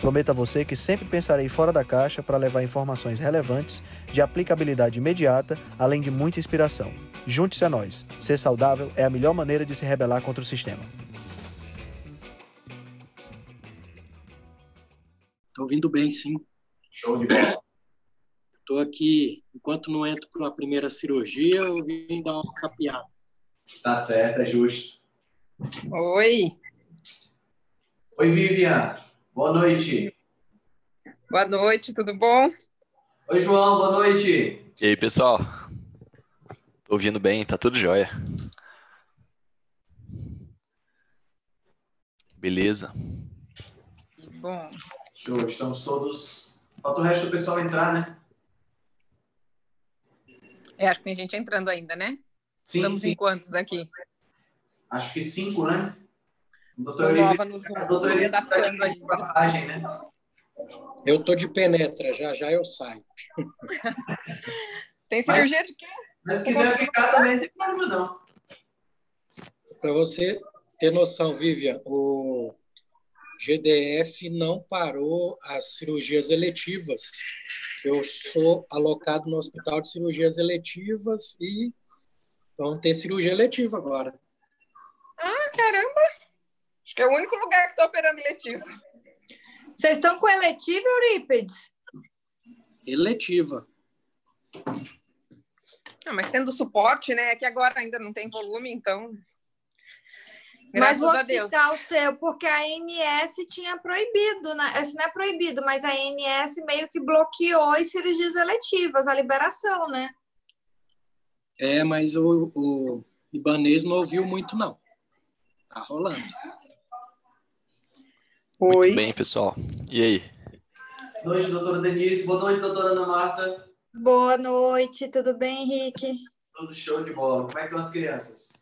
Prometo a você que sempre pensarei fora da caixa para levar informações relevantes, de aplicabilidade imediata, além de muita inspiração. Junte-se a nós. Ser saudável é a melhor maneira de se rebelar contra o sistema. Estou ouvindo bem, sim. Show de bola. Estou aqui, enquanto não entro para a primeira cirurgia, eu vim dar uma sapiada. Tá certo, é justo. Oi, Oi, Vivian. Boa noite. boa noite, tudo bom? Oi, João. Boa noite. E aí, pessoal? Tô ouvindo bem, tá tudo jóia. Beleza. Que bom. Show. Estamos todos. Falta o resto do pessoal entrar, né? É, acho que tem gente entrando ainda, né? Sim, Estamos sim. em quantos aqui? Acho que cinco, né? Eli- nova no Zoom, a doutora tô me tá adaptando ainda. de passagem, né? Eu tô de penetra, já já eu saio. Tem cirurgia de quê? Mas se quiser ficar também, não tem problema não. Para você ter noção, Vivian, o GDF não parou as cirurgias eletivas. Eu sou alocado no Hospital de Cirurgias Eletivas e vamos ter cirurgia eletiva agora. Ah, caramba! Acho que é o único lugar que está operando eletivo. Vocês estão com eletivo, Eurípides? Eletiva. Ah, mas tendo suporte, né? É que agora ainda não tem volume, então. Mas Graças o a Deus. hospital seu, porque a ANS tinha proibido, né? Esse não é proibido, mas a ANS meio que bloqueou as cirurgias eletivas, a liberação, né? É, mas o, o Ibanês não ouviu muito, não. Tá rolando. Muito bem, pessoal. E aí? Boa noite, doutora Denise. Boa noite, doutora Ana Marta. Boa noite, tudo bem, Henrique? Tudo show de bola. Como é que estão as crianças?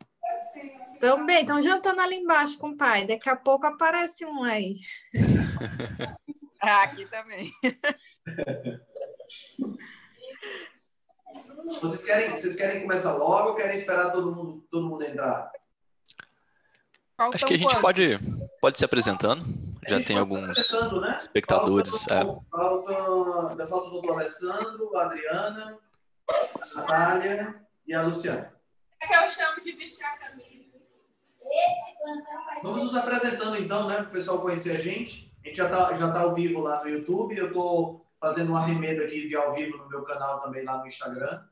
Estão bem, estão jantando ali embaixo com o pai. Daqui a pouco aparece um aí. Ah, aqui também. Vocês querem, vocês querem começar logo ou querem esperar todo mundo, todo mundo entrar? Faltam Acho que a gente quantos? pode, pode se apresentando. Já tem alguns né? espectadores. é. Falta, falta, falta o doutor Alessandro, a Adriana, a Natália e a Luciana. É que eu chamo de vestir a camisa. Esse plantão vai Vamos nos apresentando então, né, para o pessoal conhecer a gente. A gente já está já tá ao vivo lá no YouTube. Eu estou fazendo um arremedo aqui de ao vivo no meu canal também lá no Instagram.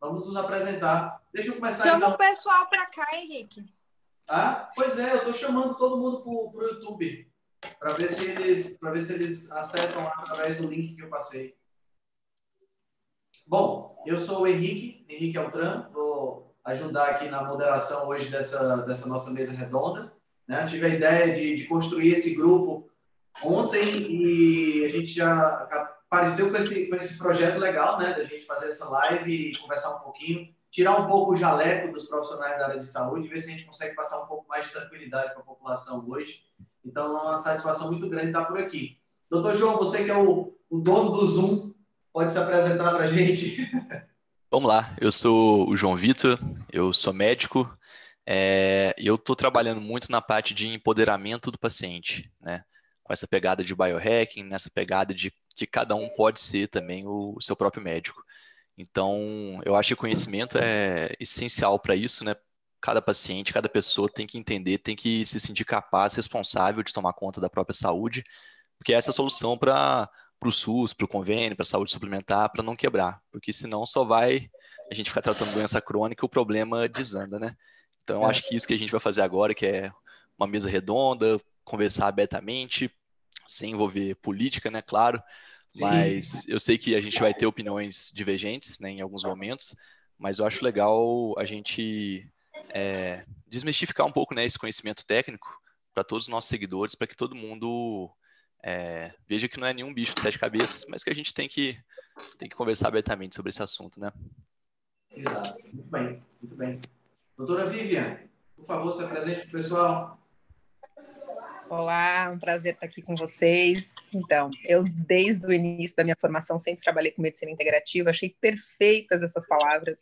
Vamos nos apresentar. Deixa eu começar Chama então. o pessoal para cá, Henrique. Ah, pois é, eu estou chamando todo mundo para o YouTube para ver se eles para ver se eles acessam lá através do link que eu passei. Bom, eu sou o Henrique, Henrique Altran, vou ajudar aqui na moderação hoje dessa, dessa nossa mesa redonda. Né? Tive a ideia de, de construir esse grupo ontem e a gente já apareceu com esse, com esse projeto legal, né? Da gente fazer essa live e conversar um pouquinho, tirar um pouco o jaleco dos profissionais da área de saúde, ver se a gente consegue passar um pouco mais de tranquilidade para a população hoje. Então, é uma satisfação muito grande estar por aqui. Doutor João, você que é o, o dono do Zoom, pode se apresentar para a gente? Vamos lá, eu sou o João Vitor, eu sou médico é, e eu estou trabalhando muito na parte de empoderamento do paciente, né? Com essa pegada de biohacking, nessa pegada de que cada um pode ser também o, seu próprio médico. Então, eu acho que o conhecimento é essencial para isso, né? Cada paciente, cada pessoa tem que entender, tem que se sentir capaz, responsável de tomar conta da própria saúde, porque essa é a solução para o SUS, para o convênio, para a saúde suplementar, para não quebrar, porque senão só vai a gente ficar tratando doença crônica e o problema desanda, né? Então, É. acho que isso que a gente vai fazer agora, que é uma mesa redonda, conversar abertamente, sem envolver política, né? Claro, Sim. mas eu sei que a gente vai ter opiniões divergentes, né, em alguns momentos, mas eu acho legal a gente é, desmistificar um pouco, né, esse conhecimento técnico para todos os nossos seguidores, para que todo mundo é, veja que não é nenhum bicho de sete cabeças, mas que a gente tem que, tem que conversar abertamente sobre esse assunto, né? Exato. Muito bem, muito bem. Doutora Vivian, por favor, se apresente para o pessoal. Olá, um prazer estar aqui com vocês. Então, eu desde o início da minha formação sempre trabalhei com medicina integrativa, achei perfeitas essas palavras.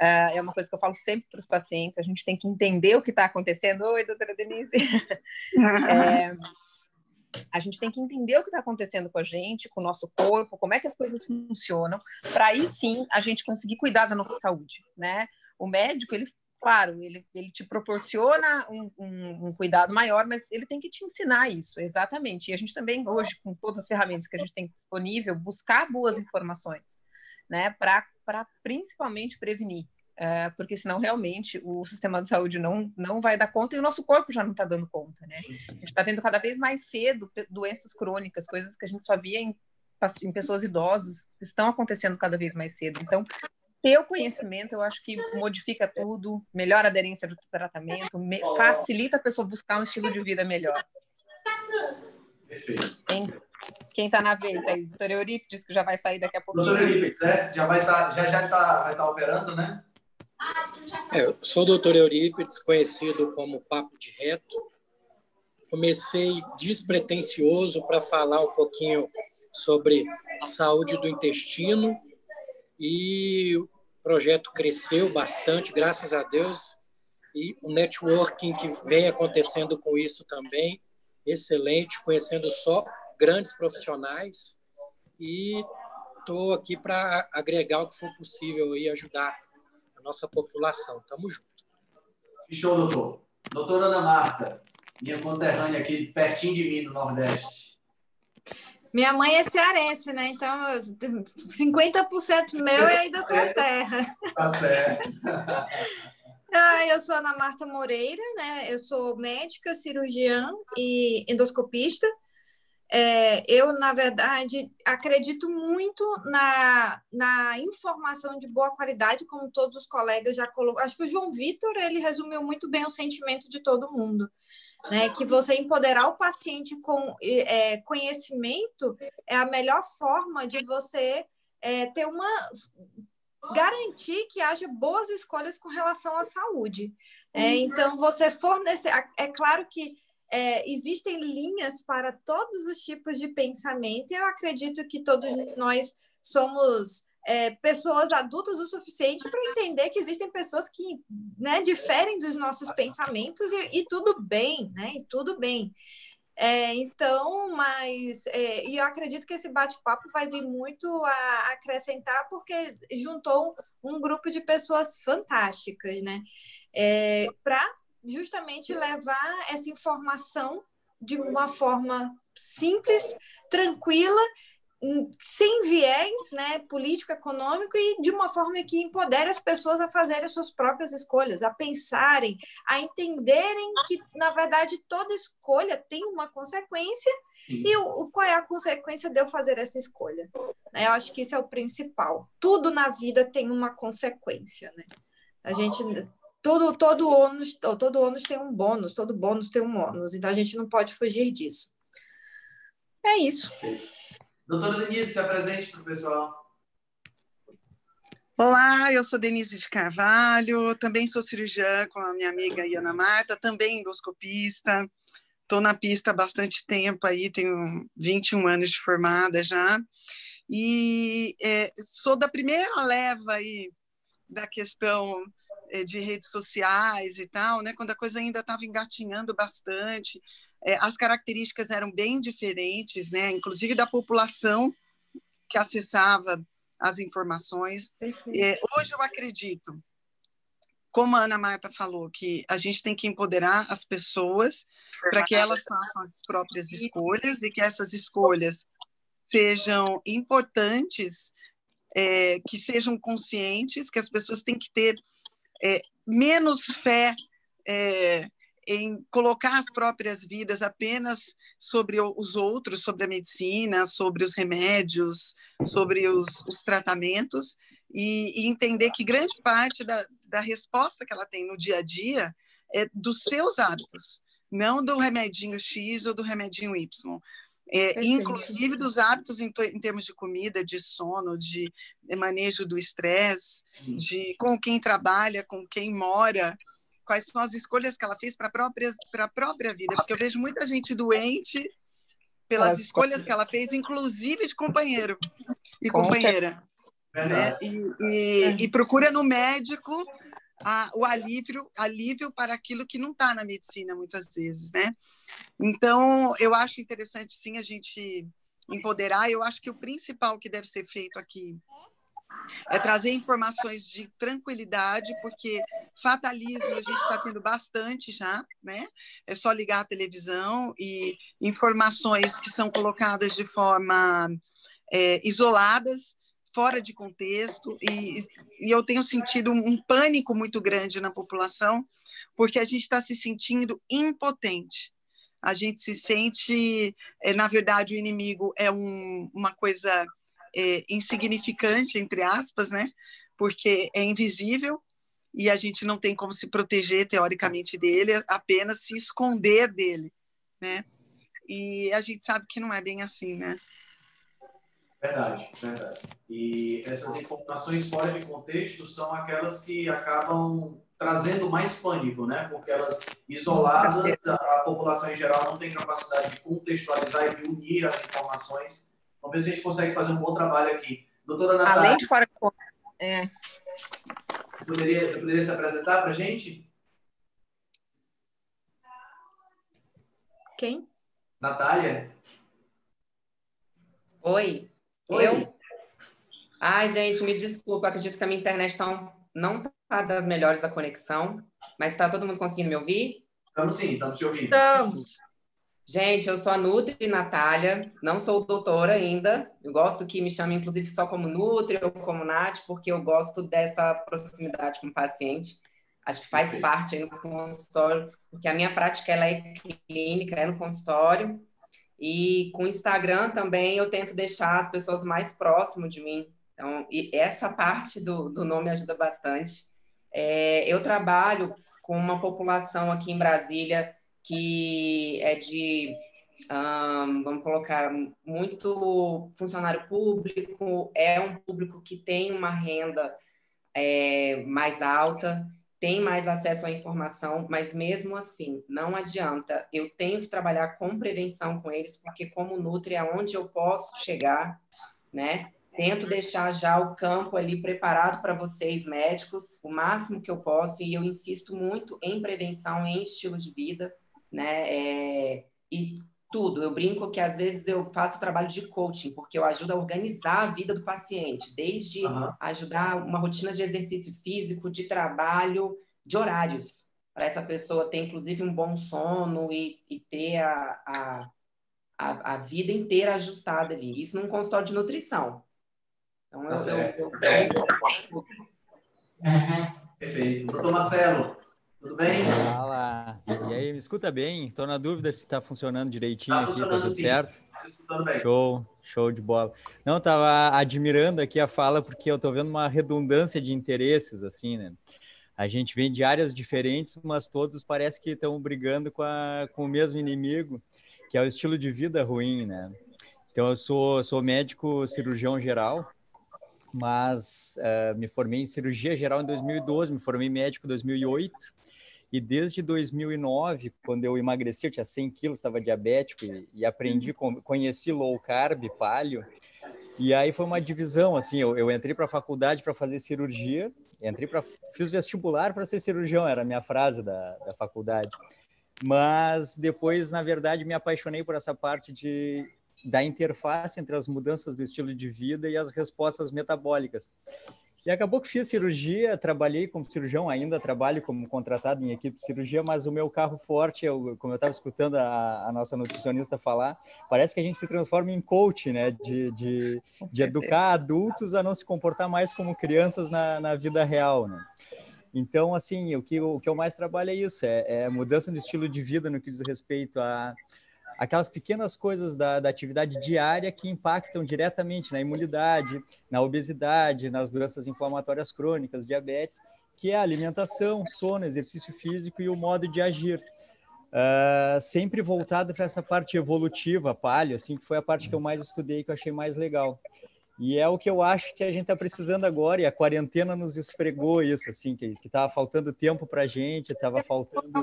Uh, é uma coisa que eu falo sempre para os pacientes, a gente tem que entender o que está acontecendo. Oi, doutora Denise. é, a gente tem que entender o que está acontecendo com a gente, com o nosso corpo, como é que as coisas funcionam, para aí sim a gente conseguir cuidar da nossa saúde, né? O médico, ele, claro, ele, ele te proporciona um, um, um cuidado maior, mas ele tem que te ensinar isso, exatamente. E a gente também, hoje, com todas as ferramentas que a gente tem disponível, buscar boas informações, né? Para principalmente prevenir. Uh, porque senão realmente o sistema de saúde não, não vai dar conta e o nosso corpo já não está dando conta, né? A gente está vendo cada vez mais cedo doenças crônicas, coisas que a gente só via em, em pessoas idosas, estão acontecendo cada vez mais cedo. Então, ter o conhecimento, eu acho que modifica tudo, melhora a aderência do tratamento, me, facilita a pessoa buscar um estilo de vida melhor. Perfeito. Quem está na vez aí? Doutor Eurípides, que já vai sair daqui a pouquinho. Doutor Eurípides, é? Já vai estar, tá, já, já tá, vai estar tá operando, né? É, eu sou o doutor Eurípides, conhecido como Papo de Reto. Comecei despretensioso para falar um pouquinho sobre saúde do intestino e o projeto cresceu bastante, graças a Deus, e o networking que vem acontecendo com isso também, excelente, conhecendo só grandes profissionais e estou aqui para agregar o que for possível e ajudar nossa população. Tamo junto. Show, doutor. Doutora Ana Marta, minha conterrânea aqui, pertinho de mim, no Nordeste. Minha mãe é cearense, né? Então, 50% meu é aí da sua terra. Tá certo. Ah, eu sou Ana Marta Moreira, né? Eu sou médica, cirurgiã e endoscopista. É, eu, na verdade, acredito muito na, na informação de boa qualidade, como todos os colegas já colocaram. Acho que o João Vitor ele resumiu muito bem o sentimento de todo mundo, né? Que você empoderar o paciente com é, conhecimento é a melhor forma de você é, ter uma garantir que haja boas escolhas com relação à saúde. É, então, você fornecer. É claro que é, existem linhas para todos os tipos de pensamento, e eu acredito que todos nós somos é, pessoas adultas o suficiente para entender que existem pessoas que né, diferem dos nossos pensamentos e, e tudo bem, né? E tudo bem. É, então, mas é, e eu acredito que esse bate-papo vai vir muito a acrescentar porque juntou um grupo de pessoas fantásticas, né? É, para justamente levar essa informação de uma forma simples, tranquila, sem viés né, político, econômico e de uma forma que empodere as pessoas a fazerem as suas próprias escolhas, a pensarem, a entenderem que, na verdade, toda escolha tem uma consequência e o, qual é a consequência de eu fazer essa escolha. Né? Eu acho que isso é o principal. Tudo na vida tem uma consequência. Né? A gente todo, todo, ônus, todo ônus tem um bônus, todo bônus tem um ônus, então a gente não pode fugir disso. É isso. Doutora Denise, se apresente para o pessoal. Olá, eu sou Denise de Carvalho, também sou cirurgiã com a minha amiga Iana Marta, também endoscopista. Estou na pista há bastante tempo aí, tenho 21 anos de formada já. E é, sou da primeira leva aí da questão de redes sociais e tal, né? Quando a coisa ainda estava engatinhando bastante, é, as características eram bem diferentes, né? Inclusive da população que acessava as informações. É, hoje eu acredito, como a Ana Marta falou, que a gente tem que empoderar as pessoas para que elas façam as próprias escolhas e que essas escolhas sejam importantes, é, que sejam conscientes, que as pessoas têm que ter é, menos fé é, em colocar as próprias vidas apenas sobre os outros, sobre a medicina, sobre os remédios, sobre os, os tratamentos, e, e, entender que grande parte da, da resposta que ela tem no dia a dia é dos seus hábitos, não do remedinho X ou do remedinho Y. é, inclusive dos hábitos em, em, termos de comida, de sono, de, de manejo do estresse, de com quem trabalha, com quem mora, quais são as escolhas que ela fez para a própria, própria vida, porque eu vejo muita gente doente pelas escolhas que ela fez, inclusive de companheiro e companheira. Né? E, e, é. e, procura no médico a, o alívio, alívio para aquilo que não está na medicina, muitas vezes. Né? Então, eu acho interessante, sim, a gente empoderar. Eu acho que o principal que deve ser feito aqui é trazer informações de tranquilidade, porque fatalismo a gente está tendo bastante já, né? É só ligar a televisão e informações que são colocadas de forma é, isoladas, fora de contexto, e, e eu tenho sentido um pânico muito grande na população, porque a gente está se sentindo impotente a gente se sente, é, na verdade, o inimigo é um, uma coisa é, insignificante, entre aspas, né? Porque é invisível e a gente não tem como se proteger teoricamente dele, apenas se esconder dele, né? E a gente sabe que não é bem assim, né? Verdade, verdade. E essas informações fora de contexto são aquelas que acabam trazendo mais pânico, né? Porque elas isoladas, a, a população em geral não tem capacidade de contextualizar e de unir as informações Vamos ver se a gente consegue fazer um bom trabalho aqui. Doutora Natália. Além de fora. É. Poderia, poderia se apresentar para a gente? Quem? Natália. Oi. Oi. Eu? Ai, gente, me desculpa, acredito que a minha internet tá, não está das melhores da conexão, mas está todo mundo conseguindo me ouvir? Estamos sim, estamos te ouvindo. Estamos. Gente, eu sou a Nutri Natália, não sou doutora ainda. Eu gosto que me chamem, inclusive, só como Nutri ou como Nath, porque eu gosto dessa proximidade com o paciente. Acho que faz parte aí no consultório, porque a minha prática ela é clínica, é no consultório. E com o Instagram também eu tento deixar as pessoas mais próximas de mim. Então, essa parte do, do nome ajuda bastante. É, eu trabalho com uma população aqui em Brasília que é de, um, vamos colocar, muito funcionário público, é um público que tem uma renda é, mais alta, tem mais acesso à informação, mas mesmo assim, não adianta. Eu tenho que trabalhar com prevenção com eles, porque como Nutri é onde eu posso chegar, né? Tento deixar já o campo ali preparado para vocês, médicos, o máximo que eu posso, e eu insisto muito em prevenção, em estilo de vida, né? É, e tudo. Eu brinco que às vezes eu faço trabalho de coaching, porque eu ajudo a organizar a vida do paciente, desde uhum. ajudar uma rotina de exercício físico, de trabalho, de horários, para essa pessoa ter, inclusive, um bom sono e, e ter a, a, a, a, vida inteira ajustada ali. Isso num consultório de nutrição. Então, eu, tá eu, eu, eu... Perfeito. Doutor Marcelo, tudo bem? Fala. E aí, me escuta bem? Estou na dúvida se está funcionando direitinho tá aqui, tá tudo sim. certo? Bem. Show, show de bola. Não, estava admirando aqui a fala porque eu estou vendo uma redundância de interesses, assim, né? A gente vem de áreas diferentes, mas todos parece que estão brigando com, a, com o mesmo inimigo, que é o estilo de vida ruim, né? Então, eu sou, sou médico cirurgião geral, mas uh, me formei em cirurgia geral em 2012, me formei médico em 2008, e desde 2009, quando eu emagreci, eu tinha 100 quilos, estava diabético e, e aprendi, conheci low carb, palio. E aí foi uma divisão, assim, eu, eu entrei para a faculdade para fazer cirurgia, entrei para fiz vestibular para ser cirurgião, era a minha frase da, da faculdade. Mas depois, na verdade, me apaixonei por essa parte de da interface entre as mudanças do estilo de vida e as respostas metabólicas. E acabou que fiz cirurgia, trabalhei como cirurgião, ainda trabalho como contratado em equipe de cirurgia, mas o meu carro forte, eu, como eu estava escutando a, a, nossa nutricionista falar, parece que a gente se transforma em coach, né? De, de, de educar adultos a não se comportar mais como crianças na, na vida real, né? Então, assim, o que, o que eu mais trabalho é isso, é, é mudança de estilo de vida no que diz respeito a aquelas pequenas coisas da, da, atividade diária que impactam diretamente na imunidade, na obesidade, nas doenças inflamatórias crônicas, diabetes, que é a alimentação, sono, exercício físico e o modo de agir. uh, sempre voltado para essa parte evolutiva, palio, assim, que foi a parte que eu mais estudei, que eu achei mais legal. E é o que eu acho que a gente está precisando agora, e a quarentena nos esfregou isso, assim, que estava faltando tempo para a gente, estava faltando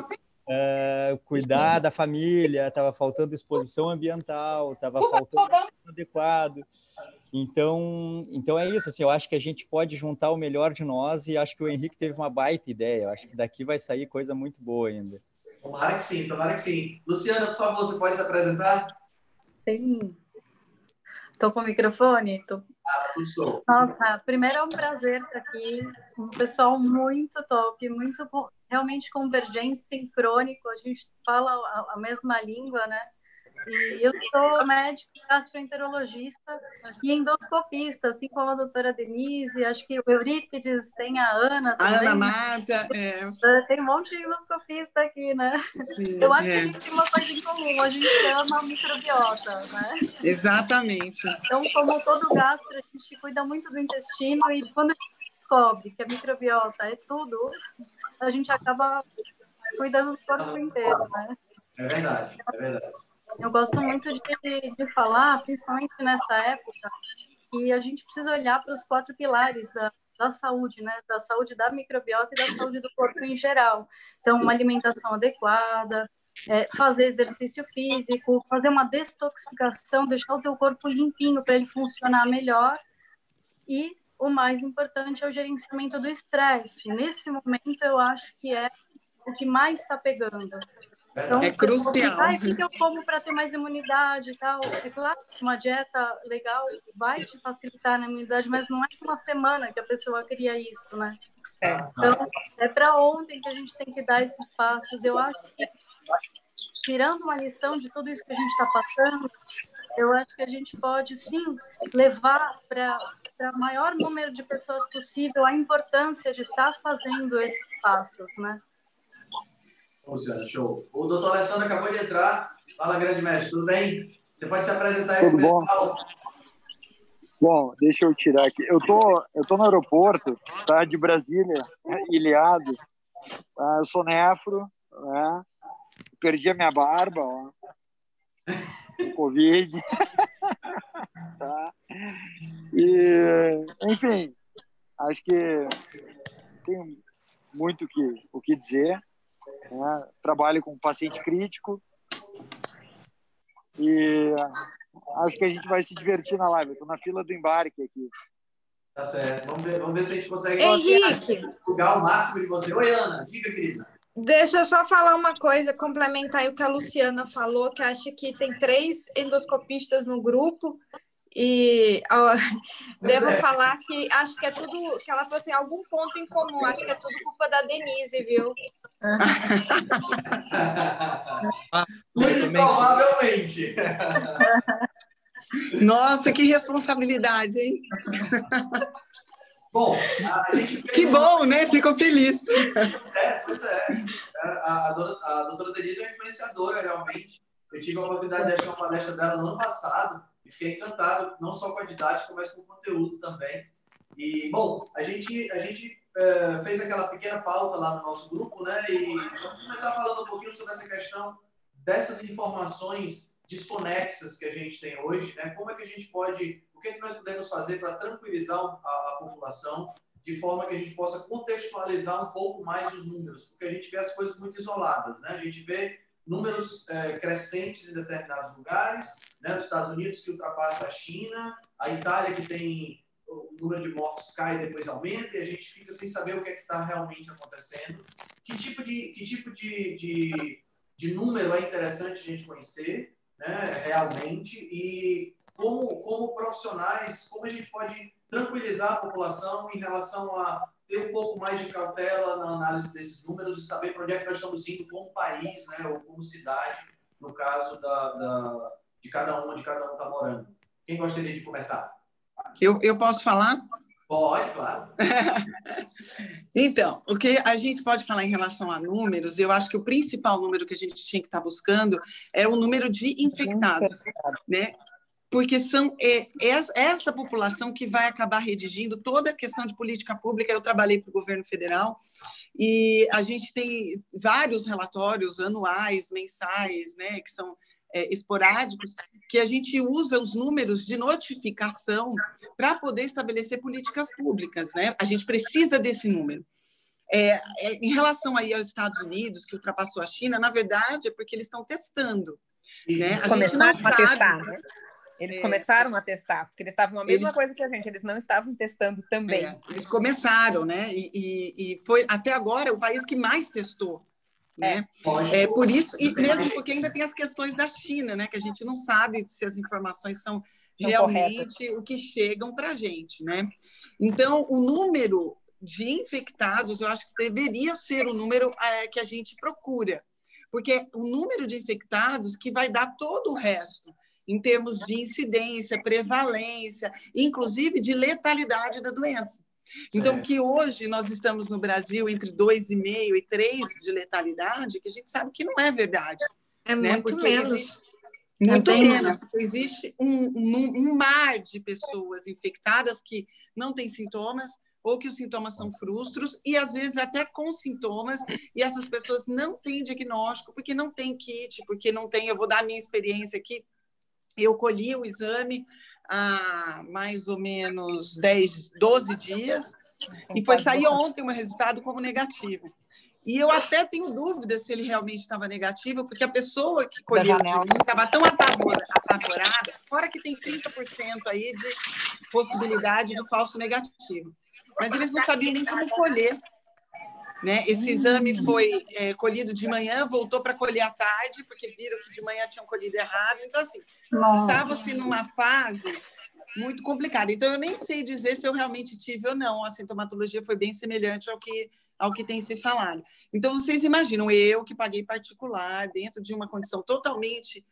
uh, cuidar da família, estava faltando exposição ambiental, estava faltando adequado. Então, então é isso, assim, eu acho que a gente pode juntar o melhor de nós e acho que o Henrique teve uma baita ideia, eu acho que daqui vai sair coisa muito boa ainda. Tomara que sim, tomara que sim. Luciana, por favor, você pode se apresentar? Sim. Estou com o microfone? Tô... Ah, tudo Nossa, primeiro é um prazer estar aqui. Um pessoal muito top, muito realmente convergente, sincrônico. A gente fala a, a mesma língua, né? E eu sou médico gastroenterologista e endoscopista, assim como a doutora Denise, acho que o Eurípides tem a Ana também. A Ana Marta, é. Tem um monte de endoscopista aqui, né? Sim, eu acho é. que a gente tem uma coisa em comum, a gente ama a microbiota, né? Exatamente. Então, como todo gastro, a gente cuida muito do intestino e quando a gente descobre que a microbiota é tudo, a gente acaba cuidando do corpo inteiro, né? É verdade, é verdade. Eu gosto muito de, de falar, principalmente nessa época, que a gente precisa olhar para os quatro pilares da, da saúde, né? Da saúde da microbiota e da saúde do corpo em geral. Então, uma alimentação adequada, é, fazer exercício físico, fazer uma detoxificação, deixar o teu corpo limpinho para ele funcionar melhor. E o mais importante é o gerenciamento do estresse. Nesse momento, eu acho que é o que mais está pegando. Então, é crucial. Ah, o que, que eu como para ter mais imunidade e tal? É claro que uma dieta legal vai te facilitar na imunidade, mas não é uma semana que a pessoa cria isso, né? É. Então, é para ontem que a gente tem que dar esses passos. Eu acho que, tirando uma lição de tudo isso que a gente está passando, eu acho que a gente pode, sim, levar para o maior número de pessoas possível a importância de estar tá fazendo esses passos, né? Luciana, show. O doutor Alessandro acabou de entrar. Fala, grande mestre, tudo bem? Você pode se apresentar aí tudo para o pessoal? Bom, deixa eu tirar aqui. Eu tô, eu tô no aeroporto, tá? De Brasília, ilhado. Tá? Eu sou nefro, né? Perdi a minha barba, ó. Covid. tá? E, enfim, acho que tem muito que, o que dizer. Né? Trabalho com paciente crítico e acho que a gente vai se divertir na live. Estou na fila do embarque aqui. Tá certo. Vamos ver, vamos ver se a gente consegue Henrique. sugar o máximo de você. Oi, Ana. Diga, querida. Deixa eu só falar uma coisa, complementar o que a Luciana falou, que acha que tem três endoscopistas no grupo. E ó, devo é. falar que acho que é tudo, que ela falou assim, algum ponto em comum, acho que é tudo culpa da Denise, viu? Muito provavelmente. Nossa, que responsabilidade, hein? Bom, a gente Que bom, né? Ficou feliz. É, pois é. A, a, dona- a doutora Denise é uma influenciadora, realmente. Eu tive a oportunidade de assistir uma palestra dela no ano passado e fiquei encantado, não só com a didática, mas com o conteúdo também. E, bom, a gente, a gente eh, fez aquela pequena pauta lá no nosso grupo, né? E vamos começar falando um pouquinho sobre essa questão dessas informações desconexas que a gente tem hoje, né? Como é que a gente pode, que, é que nós podemos fazer para tranquilizar a, a população de forma que a gente possa contextualizar um pouco mais os números, porque a gente vê as coisas muito isoladas, né? A gente vê números eh, crescentes em determinados lugares, né? Os Estados Unidos que ultrapassa a China, a Itália que tem o número de mortos cai e depois aumenta e a gente fica sem saber o que é está realmente acontecendo. Que tipo de que tipo de, de, de número é interessante a gente conhecer, né? Realmente e como como profissionais como a gente pode tranquilizar a população em relação a ter um pouco mais de cautela na análise desses números e saber para onde é que nós estamos indo como país, né, ou como cidade, no caso da, da de cada um, onde cada um está morando. Quem gostaria de começar? Eu, eu posso falar? Pode, claro. Então, o que a gente pode falar em relação a números, eu acho que o principal número que a gente tinha que estar buscando é o número de infectados, né? Porque são é, essa população que vai acabar redigindo toda a questão de política pública. Eu trabalhei para o governo federal e a gente tem vários relatórios anuais, mensais, né, que são é, esporádicos, que a gente usa os números de notificação para poder estabelecer políticas públicas. Né? A gente precisa desse número. É, é, em relação aí aos Estados Unidos, que ultrapassou a China, na verdade é porque eles estão testando. Né? A gente não sabe. Testar, né? Eles é, começaram a testar, porque eles estavam a mesma eles, coisa que a gente, eles não estavam testando também. É, eles começaram, né? E, e, e, foi até agora o país que mais testou. Né? É, é por isso, e mesmo porque ainda tem as questões da China, né? Que a gente não sabe se as informações são realmente corretas. o que chegam para a gente, né? Então, o número de infectados, eu acho que deveria ser o número é, que a gente procura, porque o número de infectados que vai dar todo o resto em termos de incidência, prevalência, inclusive de letalidade da doença. Então, que hoje nós estamos no Brasil entre 2,5 e 3 de letalidade, que a gente sabe que não é verdade. É né? muito porque menos. Existe, muito é menos, porque existe um, um, um mar de pessoas infectadas que não têm sintomas, ou que os sintomas são frustros, e às vezes até com sintomas, e essas pessoas não têm diagnóstico, porque não tem kit, porque não tem. Eu vou dar a minha experiência aqui. Eu colhi o exame há mais ou menos 10, 12 dias, e foi sair ontem o meu resultado como negativo. E eu até tenho dúvida se ele realmente estava negativo, porque a pessoa que colheu de mim estava tão apavorada, fora que tem 30% aí de possibilidade de falso negativo. Mas eles não sabiam nem como colher né? Esse exame foi é, colhido de manhã, voltou para colher à tarde, porque viram que de manhã tinham colhido errado. Então, assim, estava-se numa fase muito complicada. Então, eu nem sei dizer se eu realmente tive ou não. A sintomatologia foi bem semelhante ao que, ao que tem se falado. Então, vocês imaginam, eu que paguei particular, dentro de uma condição totalmente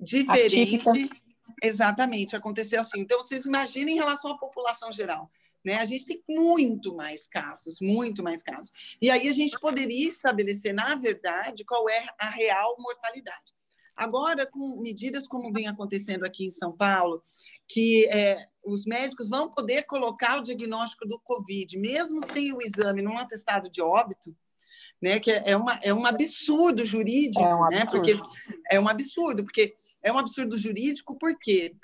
diferente. Atípica. Exatamente, aconteceu assim. Então, vocês imaginem em relação à população geral. Né? A gente tem muito mais casos, muito mais casos. E aí a gente poderia estabelecer, na verdade, qual é a real mortalidade. Agora, com medidas como vem acontecendo aqui em São Paulo, que é, os médicos vão poder colocar o diagnóstico do Covid, mesmo sem o exame, num atestado de óbito, né? Que é, uma, é um absurdo jurídico, é um absurdo. né? Porque é um absurdo, porque é um absurdo jurídico, porque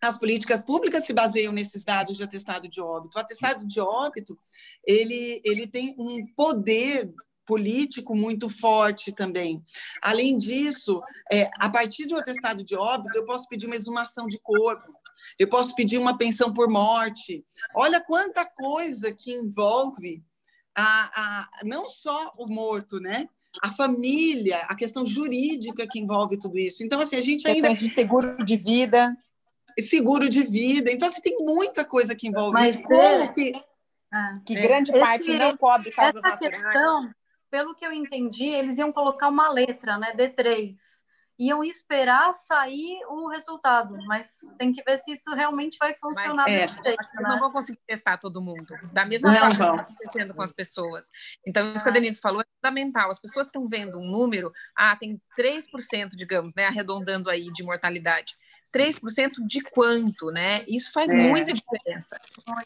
as políticas públicas se baseiam nesses dados de atestado de óbito. O atestado de óbito ele, ele tem um poder político muito forte também. Além disso, é, a partir de um atestado de óbito, eu posso pedir uma exumação de corpo, eu posso pedir uma pensão por morte. Olha quanta coisa que envolve a, a, não só o morto, né? A família, a questão jurídica que envolve tudo isso. Então, assim, a gente ainda. De seguro de vida seguro de vida. Então, assim, tem muita coisa que envolve Mas isso. Como é... que, ah, que grande esse, parte não cobre causas essa naturais. Questão, pelo que eu entendi, eles iam colocar uma letra, né, D3. Iam esperar sair o resultado, mas tem que ver se isso realmente vai funcionar. Mas, é, jeito, né? Não vão conseguir testar todo mundo, da mesma forma que está acontecendo com as pessoas. Então, isso que a Denise falou é fundamental. As pessoas estão vendo um número, ah, tem 3%, digamos, né, arredondando aí de mortalidade. 3% de quanto, né? Isso faz é. muita diferença.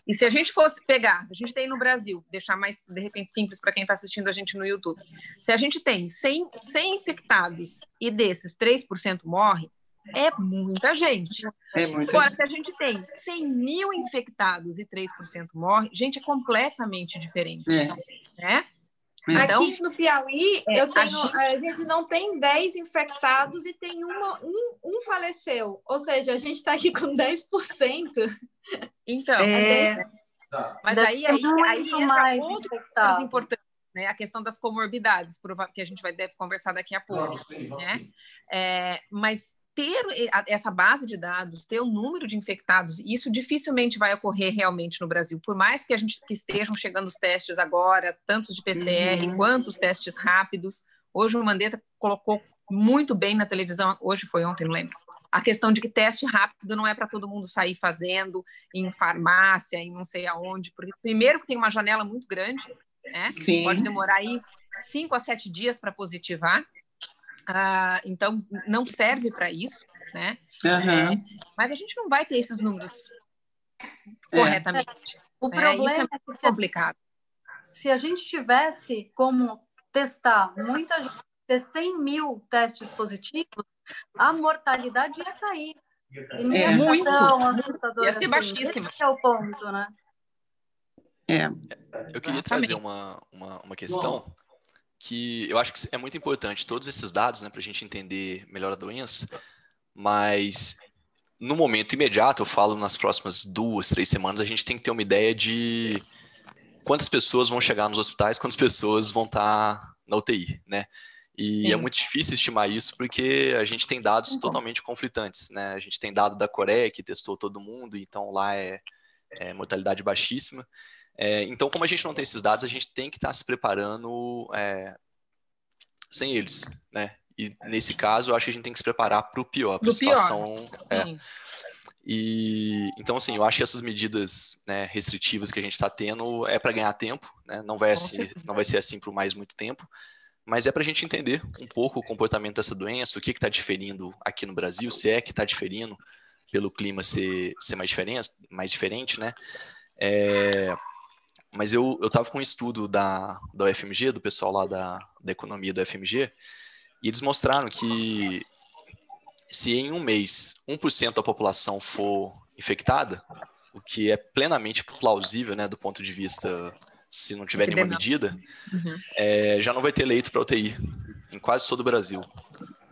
E se a gente fosse pegar, se a gente tem no Brasil, deixar mais, de repente, simples para quem está assistindo a gente no YouTube, se a gente tem 100, 100 infectados e desses 3% morre, é muita gente. É muita Agora, gente. se a gente tem 100 mil infectados e 3% morre, gente, é completamente diferente. É. Né? Então, Aqui no Piauí, é, eu tenho, a, gente... a, gente... não tem 10 infectados e tem uma, um, um faleceu. Ou seja, a gente está aqui com 10%. Então, é... é mas aí, aí, aí entra outros importantes, né? A questão das comorbidades, que a gente vai deve conversar daqui a pouco. Vamos, sim, vamos, né? Sim. É, mas ter essa base de dados, ter o número de infectados, isso dificilmente vai ocorrer realmente no Brasil. Por mais que a gente que estejam chegando os testes agora, tantos de PCR uhum. quanto os testes rápidos. Hoje o Mandetta colocou muito bem na televisão, hoje foi ontem, não lembro. A questão de que teste rápido não é para todo mundo sair fazendo em farmácia, em não sei aonde, porque primeiro que tem uma janela muito grande, né? Sim. Pode demorar aí cinco a sete dias para positivar. Ah, então, não serve para isso, né? Uhum. É, mas a gente não vai ter esses números corretamente. O né? problema Isso é é muito complicado. Se a gente tivesse como testar muita gente, ter 100 mil testes positivos, a mortalidade ia cair. E É. Muito. Ia ser assim. baixíssima. Esse é o ponto, né? É. Eu queria trazer uma, uma, uma questão que eu acho que é muito importante, todos esses dados, né, para a gente entender melhor a doença, mas no momento imediato, eu falo nas próximas duas, três semanas, a gente tem que ter uma ideia de quantas pessoas vão chegar nos hospitais, quantas pessoas vão estar na UTI, né? E Sim. é muito difícil estimar isso porque a gente tem dados totalmente conflitantes, né? A gente tem dado da Coreia que testou todo mundo, então lá é, é mortalidade baixíssima. É, então, como a gente não tem esses dados, a gente tem que estar se preparando é, sem eles, né? E nesse caso, eu acho que a gente tem que se preparar para o pior, para a situação. é. E então, assim, eu acho que essas medidas né, restritivas que a gente está tendo é para ganhar tempo, né? Não vai, assim, não vai ser assim por mais muito tempo, mas é para a gente entender um pouco o comportamento dessa doença, o que está diferindo aqui no Brasil, se é que está diferindo pelo clima ser, ser mais, diferente, mais diferente, né? É, mas eu, eu tava com um estudo da, da UFMG, do pessoal lá da, da economia do UFMG, e eles mostraram que se em um mês 1% da população for infectada, o que é plenamente plausível, né, do ponto de vista se não tiver nenhuma medida, Uhum. é, já não vai ter leito para UTI em quase todo o Brasil.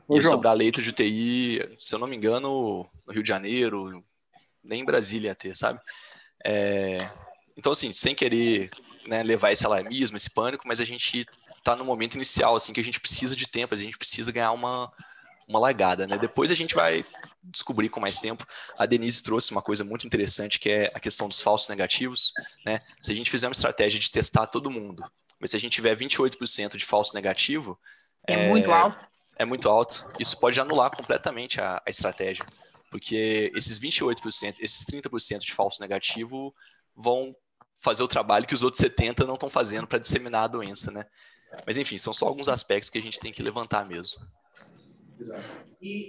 Ô, Ia João. sobrar leito de UTI, se eu não me engano, no Rio de Janeiro, nem em Brasília ia ter, sabe? É, então, assim, sem querer né, levar esse alarmismo, esse pânico, mas a gente está no momento inicial, assim, que a gente precisa de tempo, a gente precisa ganhar uma, uma largada, né? Depois a gente vai descobrir com mais tempo. A Denise trouxe uma coisa muito interessante, que é a questão dos falsos negativos, né? Se a gente fizer uma estratégia de testar todo mundo, mas se a gente tiver 28% de falso negativo... É muito alto. É muito alto. Isso pode anular completamente a, a estratégia, porque esses 28%, esses 30% de falso negativo vão fazer o trabalho que os outros 70 não estão fazendo para disseminar a doença, né? Mas enfim, são só alguns aspectos que a gente tem que levantar mesmo. Exato. E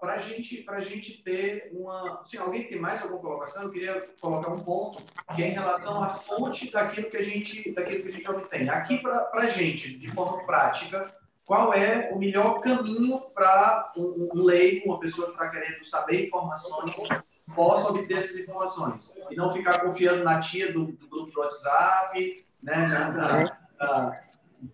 para gente, a gente ter uma. Se alguém tem mais alguma colocação, eu queria colocar um ponto que é em relação à fonte daquilo que a gente, daquilo que a gente obtém. Aqui para a gente, de forma prática, qual é o melhor caminho para um, um leigo, uma pessoa que está querendo saber informações, possa obter essas informações e não ficar confiando na tia do, do grupo do WhatsApp, né? Na, na, na,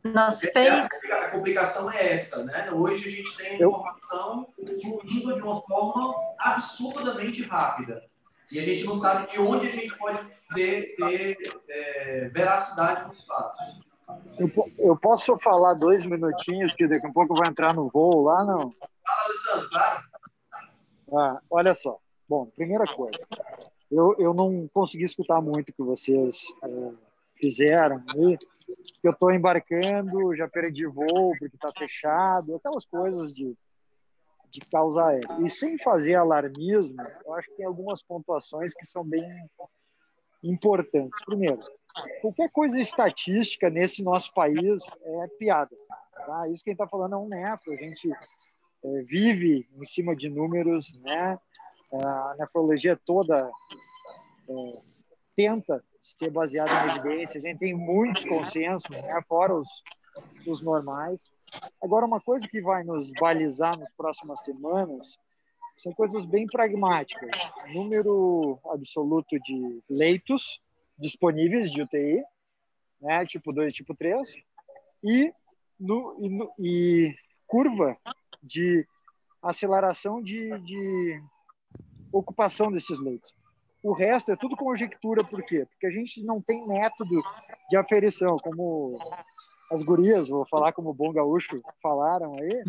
Nas é, fakes. A, a complicação é essa, né? Hoje a gente tem informação fluindo de uma forma absurdamente rápida. E a gente não sabe de onde a gente pode ter, ter é, veracidade nos fatos. Eu, eu posso falar dois minutinhos, que daqui a pouco eu vou entrar no voo lá, não? Fala, Alessandro, claro. Ah, olha só. Bom, primeira coisa, eu, eu não consegui escutar muito o que vocês eh, fizeram aí. Eu estou embarcando, já perdi voo porque está fechado, aquelas coisas de, de causa aérea. E sem fazer alarmismo, eu acho que tem algumas pontuações que são bem importantes. Primeiro, qualquer coisa estatística nesse nosso país é piada. Tá? Isso quem está falando é um nefro. A gente é, vive em cima de números, né? A nefrologia toda é, tenta ser baseada em evidências. A gente tem muitos consensos, né? Fora os, os normais. Agora, uma coisa que vai nos balizar nas próximas semanas são coisas bem pragmáticas. Número absoluto de leitos disponíveis de UTI, né, tipo 2 tipo 3, e, no, e, no, e curva de aceleração de, de ocupação desses leitos. O resto é tudo conjectura, por quê? Porque a gente não tem método de aferição, como as gurias, vou falar como bom gaúcho falaram aí,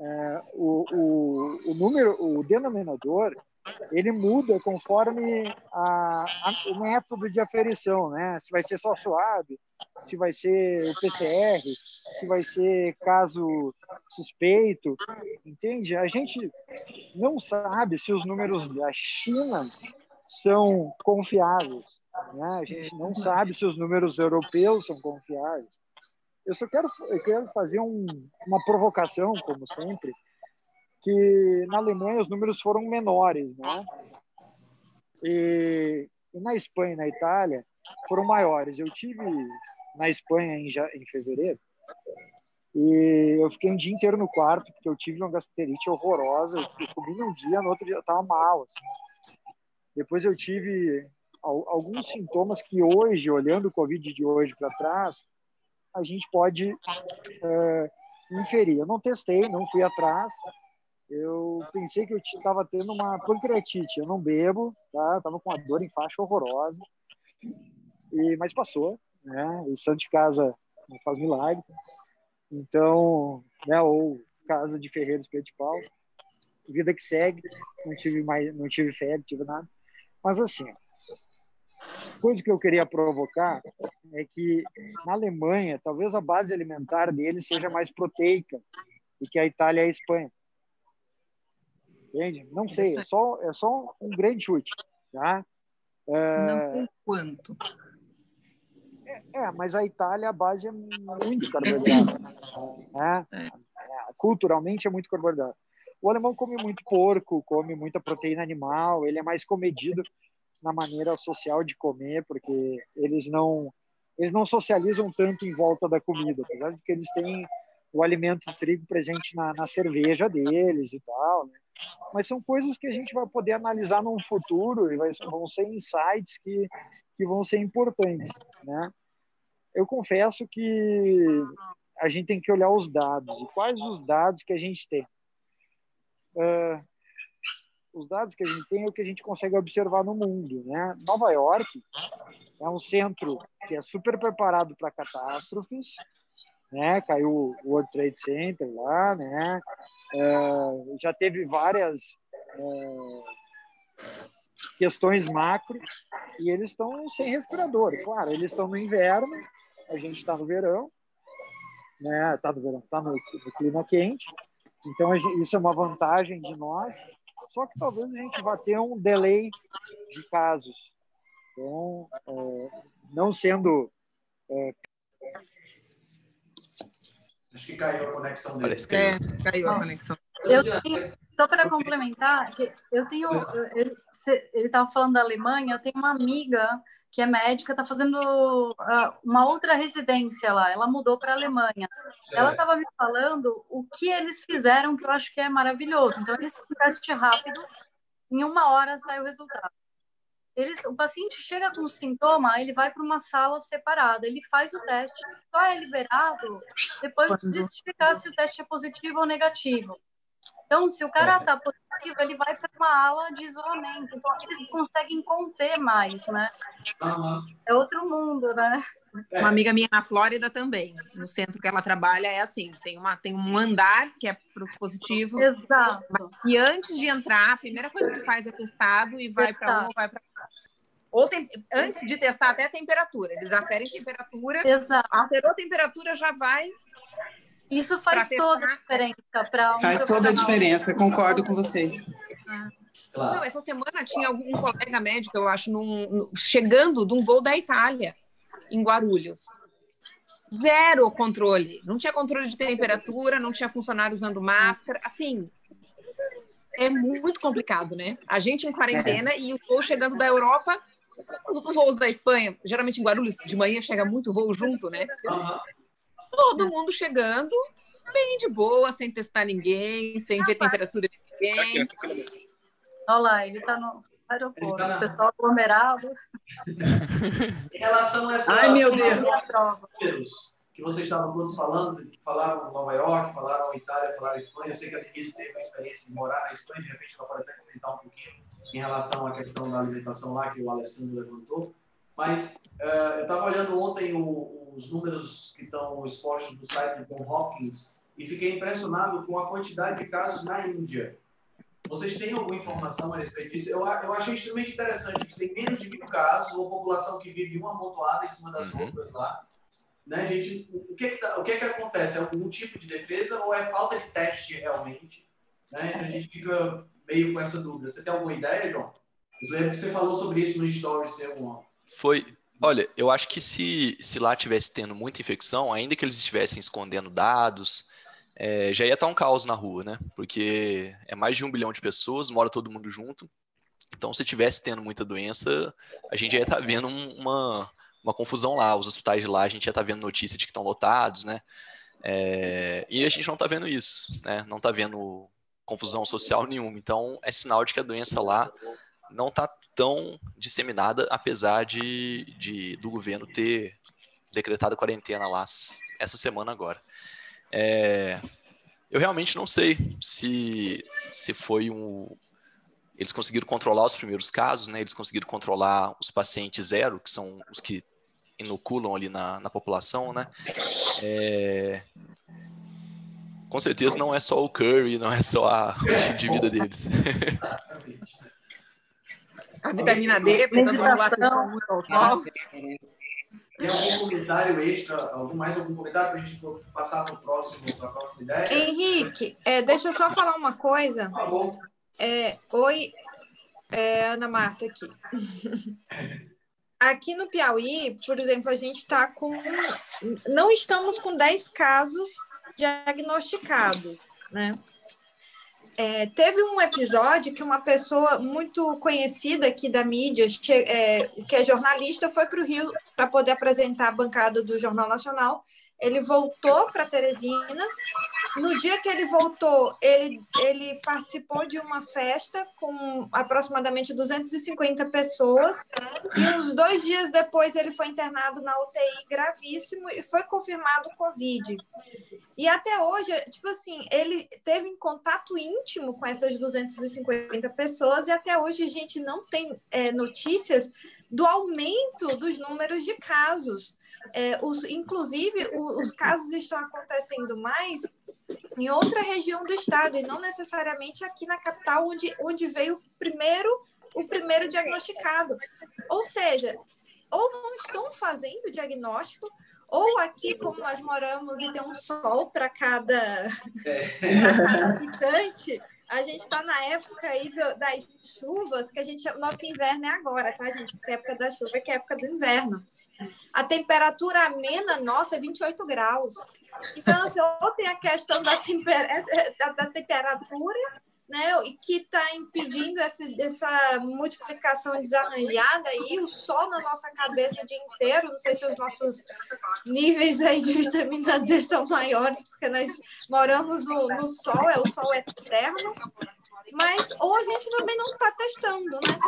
é, o, o, o número, o denominador, ele muda conforme a, a, o método de aferição, né? Se vai ser só suave, se vai ser o PCR, se vai ser caso suspeito, entende? A gente não sabe se os números da China são confiáveis, né? A gente não sabe se os números europeus são confiáveis. eu só quero, eu quero fazer um, uma provocação, como sempre, que na Alemanha os números foram menores, né? E, e na Espanha e na Itália foram maiores. Eu tive na Espanha em, em fevereiro e eu fiquei um dia inteiro no quarto porque eu tive uma gastrite horrorosa. Eu comi um dia, no outro dia eu estava mal. Assim. Depois eu tive alguns sintomas que hoje, olhando o Covid de hoje para trás, a gente pode é, inferir. Eu não testei, não fui atrás. Eu pensei que eu estava tendo uma pancreatite. Eu não bebo, tá? Tava com uma dor em faixa horrorosa. E, mas passou, né? E santo de casa não faz milagre. Então, né? Ou casa de ferreiro espeto de pau. Vida que segue. Não tive mais, não tive febre, tive nada. Mas assim, coisa que eu queria provocar é que na Alemanha, talvez a base alimentar deles seja mais proteica do que a Itália e a Espanha. Entende? Não sei, é só, é só um grande chute. Tá? É... Não sei quanto. É, é, mas a Itália, a base é muito carboidrato. Né? É. Culturalmente é muito carboidrato. O alemão come muito porco, come muita proteína animal, ele é mais comedido na maneira social de comer, porque eles não eles não socializam tanto em volta da comida, apesar de que eles têm o alimento trigo presente na, na cerveja deles e tal, né? Mas são coisas que a gente vai poder analisar no futuro e vai, vão ser insights que, que vão ser importantes, né? Eu confesso que a gente tem que olhar os dados. E quais os dados que a gente tem? Uh, os dados que a gente tem é o que a gente consegue observar no mundo. Né? Nova York é um centro que é super preparado para catástrofes, né? Caiu o World Trade Center lá, né? É, já teve várias é, questões macro e eles estão sem respirador. Claro, eles estão no inverno, a gente está no verão, né? Está no verão, está no, no, clima quente. Então gente, isso é uma vantagem de nós só que talvez a gente vá ter um delay de casos. Então, é, não sendo. Acho que caiu a conexão dele. Parece que caiu. É, caiu a conexão. Eu tenho, só para complementar, eu tenho. Ele estava falando da Alemanha, eu tenho uma amiga que é médica, está fazendo uh, uma outra residência lá. Ela mudou para a Alemanha. Ela estava me falando o que eles fizeram, que eu acho que é maravilhoso. Então, eles fazem um teste rápido, em uma hora sai o resultado. Eles, o paciente chega com sintoma, ele vai para uma sala separada, ele faz o teste, só é liberado depois de justificar se o teste é positivo ou negativo. Então, se o cara está positivo, ele vai para uma ala de isolamento. Então, eles conseguem conter mais, né? É outro mundo, né? É. Uma amiga minha na Flórida também, no centro que ela trabalha, é assim: tem, uma, tem um andar que é para os positivos. Exato. e antes de entrar, a primeira coisa que faz é testado e vai para um ou vai para ou tem, antes de testar até a temperatura, eles aferem temperatura, Exato. alterou a temperatura, já vai isso faz toda a diferença para um Faz toda a diferença, concordo com vocês. Não, essa semana tinha algum colega médico, eu acho, num, chegando de um voo da Itália, em Guarulhos. Zero controle. Não tinha controle de temperatura, não tinha funcionário usando máscara. Assim, é muito complicado, né? A gente em quarentena é. e o voo chegando da Europa, os voos da Espanha, geralmente em Guarulhos, de manhã chega muito voo junto, né? Uhum todo mundo chegando bem de boa, sem testar ninguém, sem ver temperatura de ninguém. Olha lá, ele está no aeroporto, tá... o pessoal aglomerado. em relação a essa... Ai, meu Deus! Que vocês estavam todos falando, falaram Nova York, falaram Itália, falaram Espanha. Eu sei que a Denise teve uma experiência de morar na Espanha, de repente ela pode até comentar um pouquinho em relação à questão da alimentação lá que o Alessandro levantou. Mas uh, eu estava olhando ontem o, os números que estão expostos no site do John Hopkins e fiquei impressionado com a quantidade de casos na Índia. Vocês têm alguma informação a respeito disso? Eu, eu achei extremamente interessante. Tem menos de mil casos, uma população que vive uma amontoada em cima das uhum. outras lá. Né, gente? O que, que, tá, o que, que acontece? É algum tipo de defesa ou é falta de teste realmente? Né? A gente fica meio com essa dúvida. Você tem alguma ideia, João? Eu lembro que você falou sobre isso no Stories seu ontem. Foi, Olha, eu acho que se, se lá tivesse tendo muita infecção, ainda que eles estivessem escondendo dados, é, já ia estar um caos na rua, né? Porque é mais de um bilhão de pessoas, mora todo mundo junto. Então, se tivesse tendo muita doença, a gente já ia estar vendo uma, uma confusão lá. Os hospitais de lá, a gente já está vendo notícia de que estão lotados, né? É, e a gente não está vendo isso, né? Não está vendo confusão social nenhuma. Então, é sinal de que a doença lá não está tão disseminada, apesar de, de, do governo ter decretado quarentena lá essa semana agora. É, eu realmente não sei se, se foi um. Eles conseguiram controlar os primeiros casos, né? Eles conseguiram controlar os pacientes zero, que são os que inoculam ali na, na população, né? É, com certeza não é só o Curry, não é só a, o estilo de vida deles. A vitamina D, sol. Tem algum comentário extra, algum, mais algum comentário para a gente passar para próximo, para a próxima ideia? Henrique, é, deixa eu só falar uma coisa. Por favor. É, oi, é, Ana Marta aqui. Aqui no Piauí, por exemplo, a gente está com. Não estamos com 10 casos diagnosticados, né? É, teve um episódio que uma pessoa muito conhecida aqui da mídia, é, que é jornalista, foi para o Rio para poder apresentar a bancada do Jornal Nacional. Ele voltou para Teresina. No dia que ele voltou, ele, ele participou de uma festa com aproximadamente 250 pessoas. E uns dois dias depois, ele foi internado na UTI gravíssimo e foi confirmado Covid. E até hoje, tipo assim, ele teve em contato íntimo com essas 250 pessoas e até hoje a gente não tem é, notícias do aumento dos números de casos. É, os, inclusive, os casos estão acontecendo mais em outra região do estado e não necessariamente aqui na capital, onde, onde veio primeiro, o primeiro diagnosticado. Ou seja, ou não estão fazendo diagnóstico, ou aqui, como nós moramos e tem um sol para cada, pra cada habitante, a gente está na época aí do- das chuvas, que a gente nosso inverno é agora, tá, gente? Porque a época da chuva é que é a época do inverno. A temperatura amena nossa é 28 graus. Então, assim, ou tem a questão da, temper- da, da temperatura, né, e que está impedindo essa, essa multiplicação desarranjada aí, o sol na nossa cabeça o dia inteiro. Não sei se os nossos níveis aí de vitamina D são maiores, porque nós moramos no, no sol, é o sol eterno. Mas, ou a gente também não está testando, né?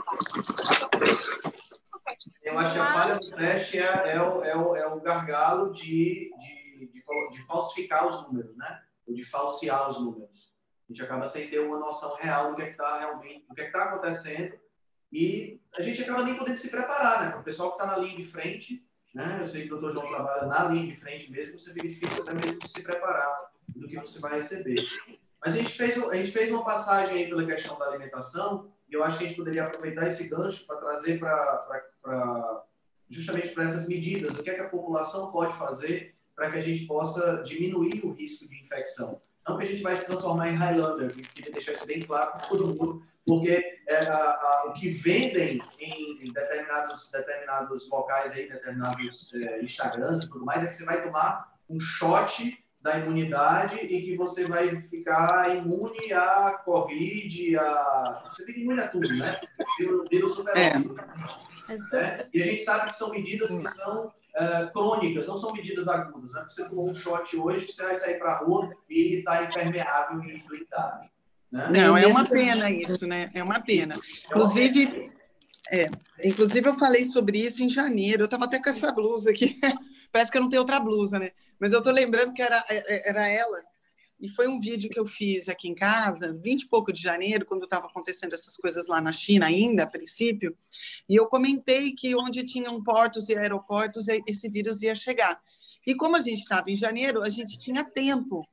Eu acho que a falha do teste é, é, o, é, o, é o gargalo de, de, de, de falsificar os números, né? Ou de falsear os números. A gente acaba sem ter uma noção real do que é está realmente, do que é está acontecendo e a gente acaba nem podendo se preparar, né? Para o pessoal que está na linha de frente, né? Eu sei que o doutor João trabalha na linha de frente mesmo, você fica difícil até mesmo se preparar do que você vai receber. Mas a gente fez, a gente fez uma passagem aí pela questão da alimentação e eu acho que a gente poderia aproveitar esse gancho para trazer para justamente para essas medidas, o que é que a população pode fazer para que a gente possa diminuir o risco de infecção. Não que a gente vai se transformar em Highlander, eu queria deixar isso bem claro para todo mundo, porque é, a- a- o que vendem em determinados, determinados locais, aí, determinados é, Instagrams e tudo mais, é que você vai tomar um shot da imunidade e que você vai ficar imune à Covid, a... você fica imune a tudo, né? Vira, vira o super É. né? E a gente sabe que são medidas que são eh, crônicas, não são medidas agudas. Não é porque você tomou um shot hoje que você vai sair para a rua e está impermeável e blindado. Né? Não, é uma pena isso, né? É uma pena. Inclusive, é, inclusive eu falei sobre isso em janeiro. Eu estava até com essa blusa aqui. Parece que eu não tenho outra blusa, né? Mas eu estou lembrando que era, é, era ela. E foi um vídeo que eu fiz aqui em casa, 20 e pouco de janeiro, quando estava acontecendo essas coisas lá na China ainda, a princípio. E eu comentei que onde tinham portos e aeroportos, esse vírus ia chegar. E como a gente estava em janeiro, a gente tinha tempo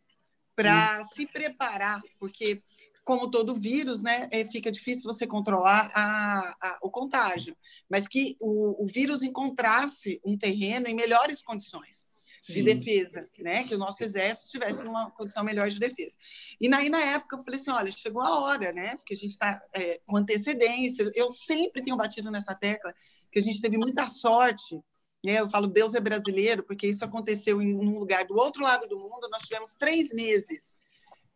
para se preparar, porque como todo vírus, né, é, fica difícil você controlar a, a- o contágio, mas que o, o vírus encontrasse um terreno em melhores condições. De defesa, né? Que o nosso exército tivesse uma condição melhor de defesa. E aí, na época, eu falei assim, olha, chegou a hora, né? Porque a gente está é, com antecedência. Eu sempre tenho batido nessa tecla que a gente teve muita sorte. Né? Eu falo Deus é brasileiro, porque isso aconteceu em um lugar do outro lado do mundo. Nós tivemos três meses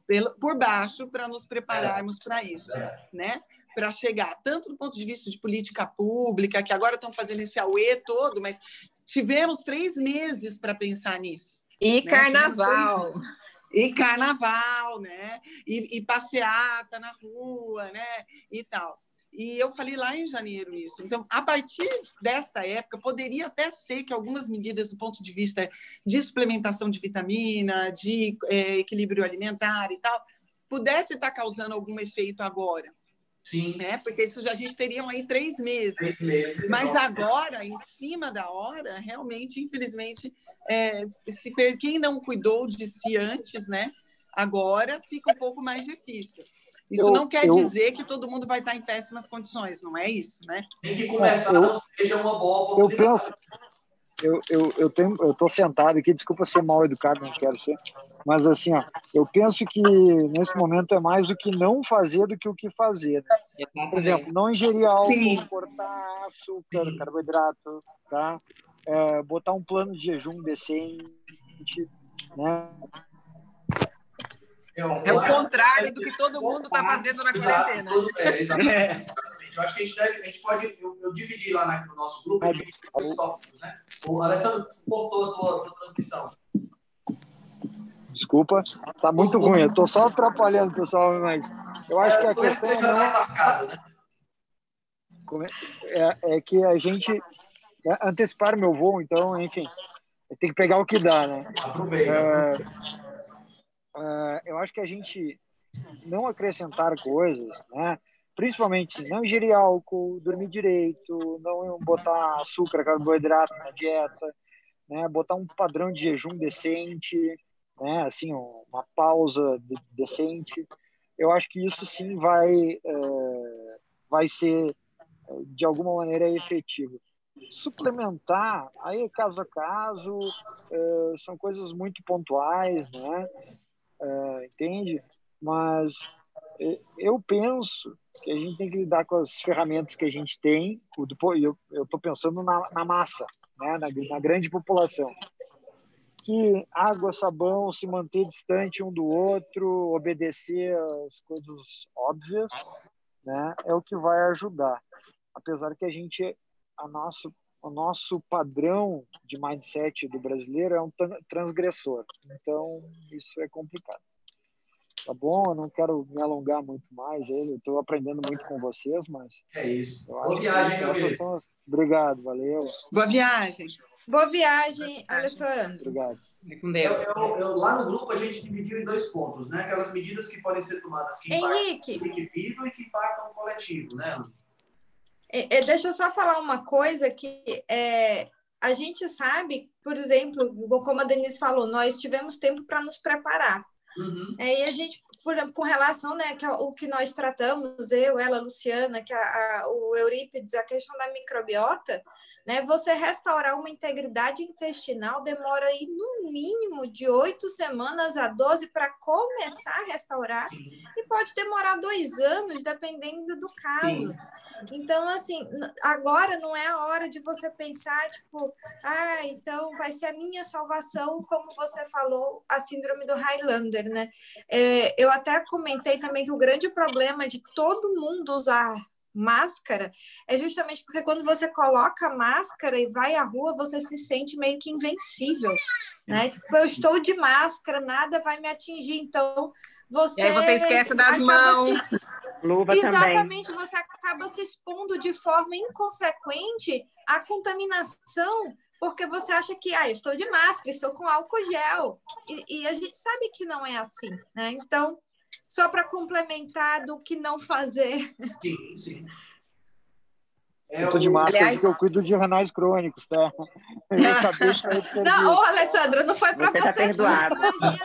pelo, por baixo para nos prepararmos para isso, né? Para chegar tanto do ponto de vista de política pública, que agora estão fazendo esse auê todo, mas tivemos três meses para pensar nisso. E né? carnaval. E carnaval, né? E, e passeata na rua, né? E tal. E eu falei lá em janeiro isso. Então, a partir desta época, poderia até ser que algumas medidas do ponto de vista de suplementação de vitamina, de é, equilíbrio alimentar e tal, pudesse estar causando algum efeito agora. Sim. Né? Porque isso já a gente teria aí três meses. Três meses Mas nossa. agora, em cima da hora, realmente, infelizmente, é, se, quem não cuidou de si antes, né? Agora fica um pouco mais difícil. Isso Eu- não quer eu- dizer que todo mundo vai estar em péssimas condições, não é isso, né? Tem que começar, Eu- não seja uma boa Eu penso, eu, eu, eu, tenho, eu tô sentado aqui, desculpa ser mal educado, não quero ser, mas assim, ó, eu penso que nesse momento é mais o que não fazer do que o que fazer. né? Por exemplo, não ingerir álcool, Sim. cortar açúcar, carboidrato, tá? É, botar um plano de jejum decente, né? É o contrário do que todo mundo está fazendo na quarentena. tudo- é, exatamente. Eu acho que a gente, deve, a gente pode. Eu, eu dividi lá na- no nosso grupo eu dividi em dois tópicos, né? O Alessandro cortou a tua, tua transmissão. Desculpa, tá muito ruim, eu tô só atrapalhando o pessoal, mas eu acho que a É, questão não tá embarcado, né? É, é, é que a gente é, antecipar meu voo, então, enfim, tem que pegar o que dá, né? Aproveita. É, é, eu acho que a gente não acrescentar coisas, né? Principalmente não ingerir álcool, dormir direito, não botar açúcar, carboidrato na dieta, né? Botar um padrão de jejum decente, né? Assim, uma pausa de- decente. Eu acho que isso sim vai é, vai ser de alguma maneira efetivo. Suplementar, aí caso a caso, eh, são coisas muito pontuais, né? Eh, entende? Mas eu penso que a gente tem que lidar com as ferramentas que a gente tem, eu estou pensando na, na massa, né? na, na grande população. Que água, sabão, se manter distante um do outro, obedecer às coisas óbvias, né? é o que vai ajudar apesar que a gente a nosso o nosso padrão de mindset do brasileiro é um transgressor então isso é complicado tá bom eu não quero me alongar muito mais eu estou aprendendo muito com vocês mas É isso. Boa viagem, querido. são obrigado valeu Boa viagem. Boa viagem, Alessandro. obrigado Eu, Deus. eu- eu- lá no grupo a gente dividiu em dois pontos, né? Aquelas medidas que podem ser tomadas que impactam Henrique. o indivíduo e que impactam o coletivo, né? É, deixa eu só falar uma coisa que é, a gente sabe, por exemplo, como a Denise falou, nós tivemos tempo para nos preparar. Uhum. É, e a gente, por exemplo, com relação, né, que é o que nós tratamos, eu, ela, a Luciana, que a, a- o Eurípides, a questão da microbiota, né, você restaurar uma integridade intestinal demora aí no mínimo de oito semanas a 12 para começar a restaurar e pode demorar dois anos, dependendo do caso. Então, assim, agora não é a hora de você pensar, tipo, ah, então vai ser a minha salvação, como você falou, a síndrome do Highlander, né? É, eu até comentei também que o grande problema de todo mundo usar máscara é justamente porque quando você coloca a máscara e vai à rua, você se sente meio que invencível, né? Tipo, eu estou de máscara, nada vai me atingir, então você E aí você esquece das mãos. se Luva também. Exatamente, você acaba se expondo de forma inconsequente à contaminação, porque você acha que, ah, eu estou de máscara, estou com álcool gel. E, e a gente sabe que não é assim, né? Então, só para complementar do que não fazer. Sim, sim. Eu tô de máscara Aliás- porque eu cuido de renais crônicos tá eu Não, ô, Alessandra, não foi para Você você. tá perdoado.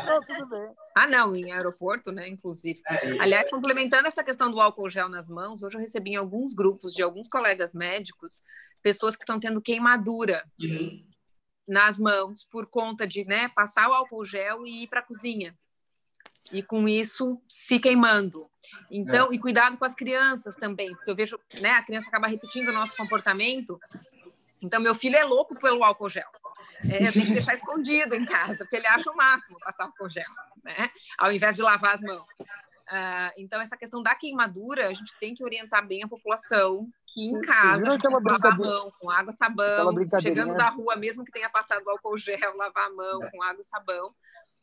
Não, tudo bem Ah, não, em aeroporto, né, inclusive. É, Aliás, complementando essa questão do álcool gel nas mãos, hoje eu recebi em alguns grupos de alguns colegas médicos pessoas que estão tendo queimadura. Sim. nas mãos por conta de né, passar o álcool gel e ir para a cozinha. E com isso se queimando. Então, é. e cuidado com as crianças também, porque eu vejo, né, a criança acaba repetindo o nosso comportamento. Então, meu filho é louco pelo álcool gel. É, eu tenho que deixar escondido em casa, porque ele acha o máximo passar álcool gel, né? Ao invés de lavar as mãos. Uh, então, essa questão da queimadura, a gente tem que orientar bem a população que em casa, lavar a mão com água e sabão, chegando da rua, mesmo que tenha passado álcool gel, lavar a mão é. com água e sabão,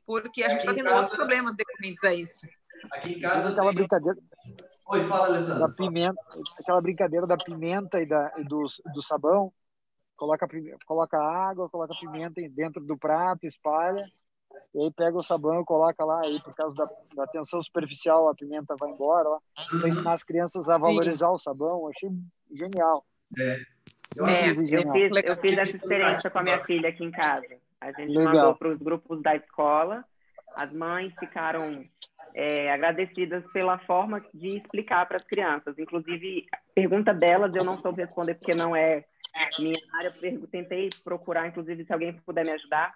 porque a gente está tendo casa... outros problemas decorrentes a isso. Aqui em casa aquela tem... brincadeira. Oi, fala, Alessandro. Da pimenta, aquela brincadeira da pimenta e, da, e do, do sabão. Coloca, coloca água, coloca pimenta dentro do prato, espalha e aí pega o sabão, coloca lá, aí por causa da, da tensão superficial, a pimenta vai embora. Para ensinar as crianças a valorizar Sim. o sabão. achei genial. É. Eu, é, eu, fiz, eu fiz essa experiência com a minha filha aqui em casa. A gente Legal. mandou para os grupos da escola. As mães ficaram é, agradecidas pela forma de explicar para as crianças. Inclusive, pergunta delas eu não soube responder porque não é minha área. Eu tentei procurar, inclusive, se alguém puder me ajudar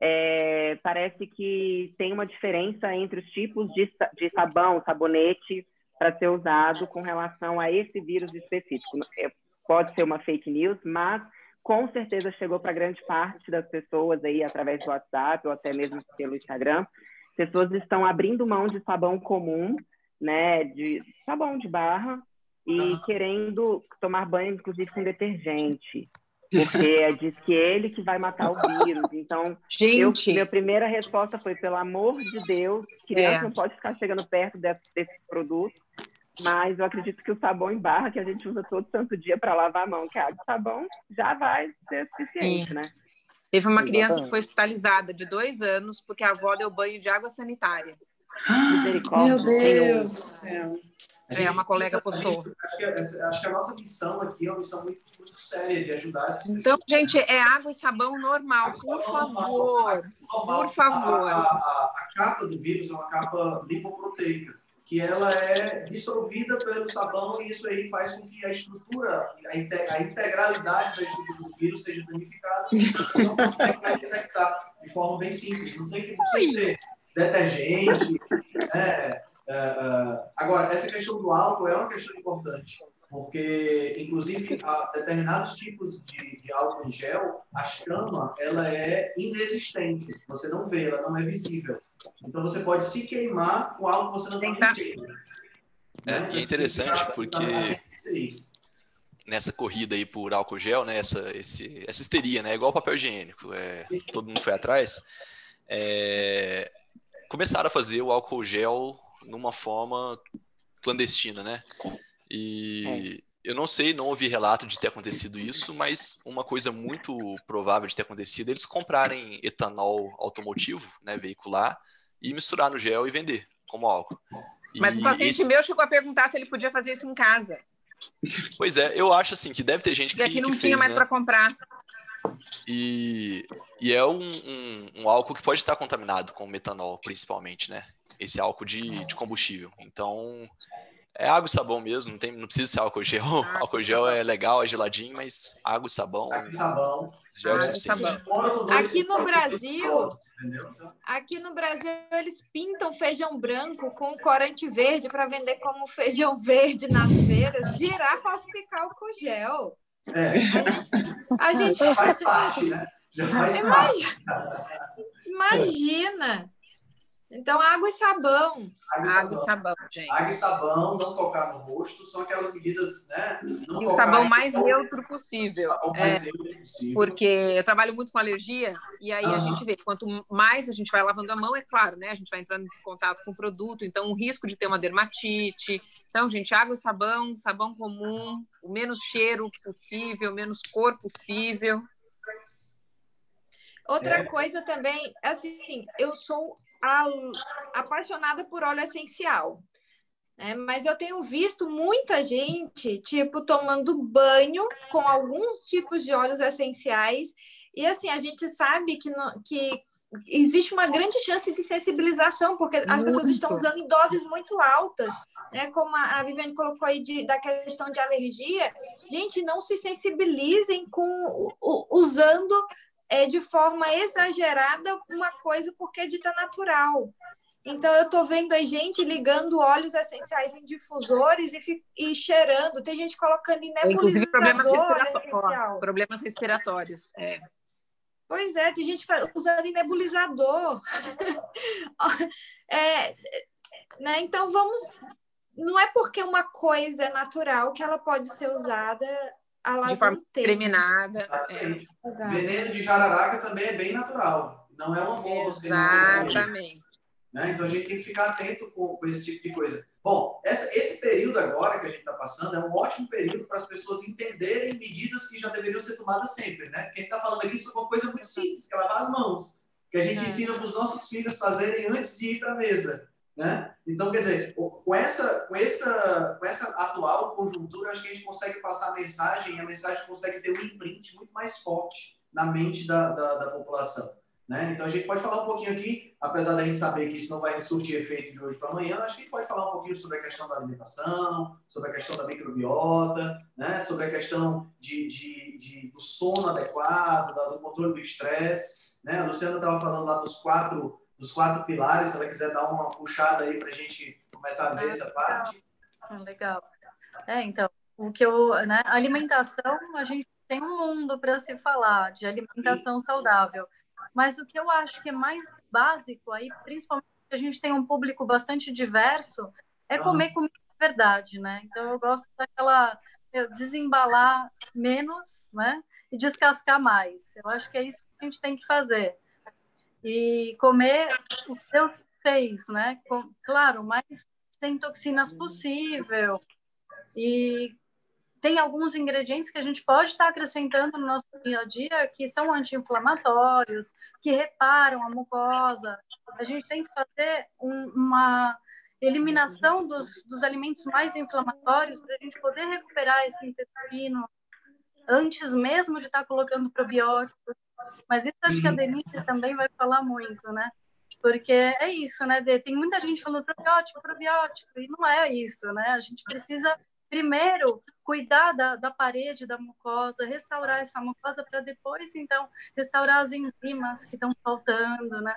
é, parece que tem uma diferença entre os tipos de, de sabão, sabonete para ser usado com relação a esse vírus específico. É, pode ser uma fake news, mas com certeza chegou para grande parte das pessoas aí através do WhatsApp ou até mesmo pelo Instagram. Pessoas estão abrindo mão de sabão comum, né, de sabão de barra e querendo tomar banho inclusive com detergente porque é diz que ele que vai matar o vírus. Então, Gente. Eu, minha primeira resposta foi, pelo amor de Deus, criança é. não pode ficar chegando perto desse, desse, produto, mas eu acredito que o sabão em barra, que a gente usa todo santo dia para lavar a mão, que é água de sabão, já vai ser suficiente, Sim. né? Teve uma criança que foi hospitalizada de dois anos porque a avó deu banho de água sanitária. Meu Deus do céu. Gente, é, uma colega postou. Gente, acho, que, acho, que, a nossa missão aqui é uma missão muito, muito séria de ajudar essas Então, gente, é água e sabão normal, por favor. Normal. Por favor. A, a, a, capa do vírus é uma capa lipoproteica, que ela é dissolvida pelo sabão e isso aí faz com que a estrutura, a, integralidade da estrutura do vírus seja danificada e não consegue detectar de forma bem simples. Não tem que ser detergente, né? Uh, agora, essa questão do álcool é uma questão importante, porque, inclusive, a determinados tipos de, de, álcool em gel, a chama ela é inexistente. Você não vê, ela não é visível. Então, você pode se queimar com algo que você não tem que É, né? e é interessante porque nessa corrida aí por álcool gel, né, essa, esse, essa histeria, né, igual papel higiênico, é, todo mundo foi atrás, é, começaram a fazer o álcool gel numa forma clandestina, né? E é. eu não sei, não ouvi relato de ter acontecido isso, mas uma coisa muito provável de ter acontecido é eles comprarem etanol automotivo, né, veicular, e misturar no gel e vender como álcool. Mas e o paciente esse... meu chegou a perguntar se ele podia fazer isso em casa. Pois é, eu acho assim que deve ter gente que. E aqui não tinha fez, mais né? para comprar. E, e é um, um, um, álcool que pode estar contaminado com metanol, principalmente, né? Esse álcool de, de combustível. Então, é água e sabão mesmo, não, tem, não precisa ser álcool gel. Ah, álcool gel é legal, é geladinho, mas água e sabão. Água e sabão. Gel é suficiente. Aqui no Brasil, aqui no Brasil eles pintam feijão branco com corante verde para vender como feijão verde nas feiras, girar falsificar álcool gel. É. A gente já faz parte, né? Já faz Imagina. parte. Imagina. Então, água e sabão. Água e água sabão. sabão, gente. Água e sabão, não tocar no rosto, são aquelas medidas, né? Não e o sabão mais neutro possível. Sabão é, mais neutro possível. Porque eu trabalho muito com alergia, e aí uhum. a gente vê, quanto mais a gente vai lavando a mão, é claro, né? A gente vai entrando em contato com o produto, então o risco de ter uma dermatite. Então, gente, água e sabão, sabão comum, o menos cheiro possível, menos cor possível. Outra é. coisa também, assim, eu sou apaixonada por óleo essencial. Né? Mas eu tenho visto muita gente, tipo, tomando banho com alguns tipos de óleos essenciais. E assim, a gente sabe que, no, que existe uma grande chance de sensibilização, porque as muito. pessoas estão usando em doses muito altas, né? Como a Viviane colocou aí de, da questão de alergia. Gente, não se sensibilizem com usando é, de forma exagerada uma coisa porque é dita natural. Então, eu estou vendo a gente ligando óleos essenciais em difusores e, e cheirando. Tem gente colocando em nebulizador problemas, respiratórios, problemas respiratórios. É. Pois é, tem gente usando em nebulizador. é, né? Então, vamos... Não é porque uma coisa é natural que ela pode ser usada de forma discriminada. É. Veneno de jararaca também é bem natural. Não é uma boa você Exatamente. Né? Então a gente tem que ficar atento com, com esse tipo de coisa. Bom, essa, esse período agora que a gente está passando é um ótimo período para as pessoas entenderem medidas que já deveriam ser tomadas sempre. Né? Quem está falando aqui sobre uma coisa muito simples, que é lavar as mãos, que a gente é. ensina para os nossos filhos fazerem antes de ir para a mesa. Né? Então, quer dizer, com essa, com, essa, com essa atual conjuntura, acho que a gente consegue passar a mensagem e a mensagem consegue ter um imprint muito mais forte na mente da, da, da população. Né? Então, a gente pode falar um pouquinho aqui, apesar da gente saber que isso não vai surtir efeito de hoje para amanhã, acho que a gente pode falar um pouquinho sobre a questão da alimentação, sobre a questão da microbiota, né? sobre a questão de, de, de do sono adequado, do controle do estresse. Né? A Luciana estava falando lá dos quatro dos quatro pilares, se ela quiser dar uma puxada aí para a gente começar a ver ah, essa parte. Ah, legal. É, então, o que eu, né, alimentação, a gente tem um mundo para se falar de alimentação Sim. saudável, mas o que eu acho que é mais básico aí, principalmente a gente tem um público bastante diverso, é comer comida de verdade, né? Então eu gosto daquela desembalar menos, né? E descascar mais. Eu acho que é isso que a gente tem que fazer e comer o que Deus fez, né? Com, claro, mais sem toxinas possível. E tem alguns ingredientes que a gente pode estar acrescentando no nosso dia a dia que são anti-inflamatórios, que reparam a mucosa. A gente tem que fazer um, uma eliminação dos, dos alimentos mais inflamatórios para a gente poder recuperar esse intestino antes mesmo de estar colocando probióticos. Mas isso acho que a. Denise também vai falar muito, né? Porque é isso, né? Tem muita gente falando probiótico, probiótico, e não é isso, né? A gente precisa primeiro cuidar da, da parede da mucosa, restaurar essa mucosa para depois, então, restaurar as enzimas que estão faltando, né?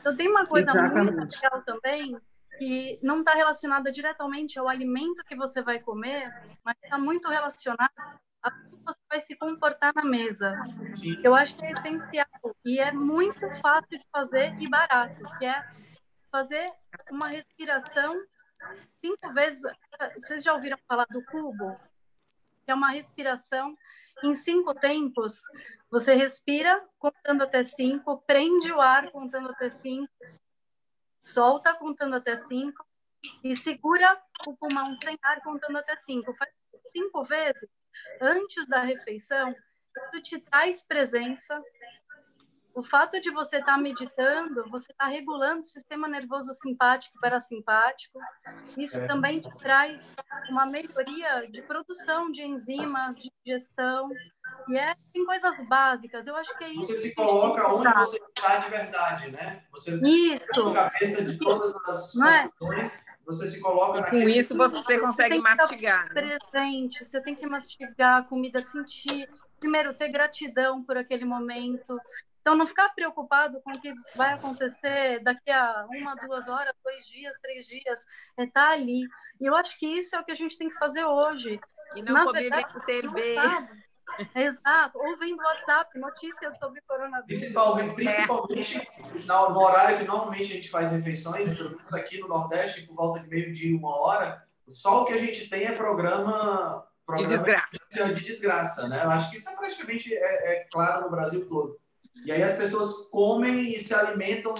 Então, tem uma coisa Exatamente. muito legal também, que não está relacionada diretamente ao alimento que você vai comer, mas está muito relacionada como você vai se comportar na mesa. Eu acho que é essencial e é muito fácil de fazer e barato, que é fazer uma respiração cinco vezes. Vocês já ouviram falar do cubo? É uma respiração em cinco tempos. Você respira contando até cinco, prende o ar contando até cinco, solta contando até cinco e segura o pulmão sem ar contando até cinco. Faz cinco vezes antes da refeição, isso te traz presença. O fato de você estar tá meditando, você está regulando o sistema nervoso simpático e parasimpático. Isso é. também te traz uma melhoria de produção de enzimas, de digestão. E é, tem coisas básicas. Eu acho que é isso. Você se coloca onde você está de verdade, né? Você isso. a cabeça de todas as é? soluções você se coloca e com isso você consegue você mastigar. Né? Presente, você tem que mastigar a comida, sentir, primeiro ter gratidão por aquele momento. Então não ficar preocupado com o que vai acontecer daqui a uma, duas horas, dois dias, três dias, é estar tá ali. E eu acho que isso é o que a gente tem que fazer hoje. E não Na comer verdade, TV. Exato, ouvindo WhatsApp, notícias sobre coronavírus. Principalmente, principalmente é. no horário que normalmente a gente faz refeições, aqui no Nordeste, por volta de meio-dia, uma hora, só o que a gente tem é programa, programa de desgraça. De desgraça, né? Eu acho que isso é praticamente é, é claro no Brasil todo. E aí as pessoas comem e se alimentam,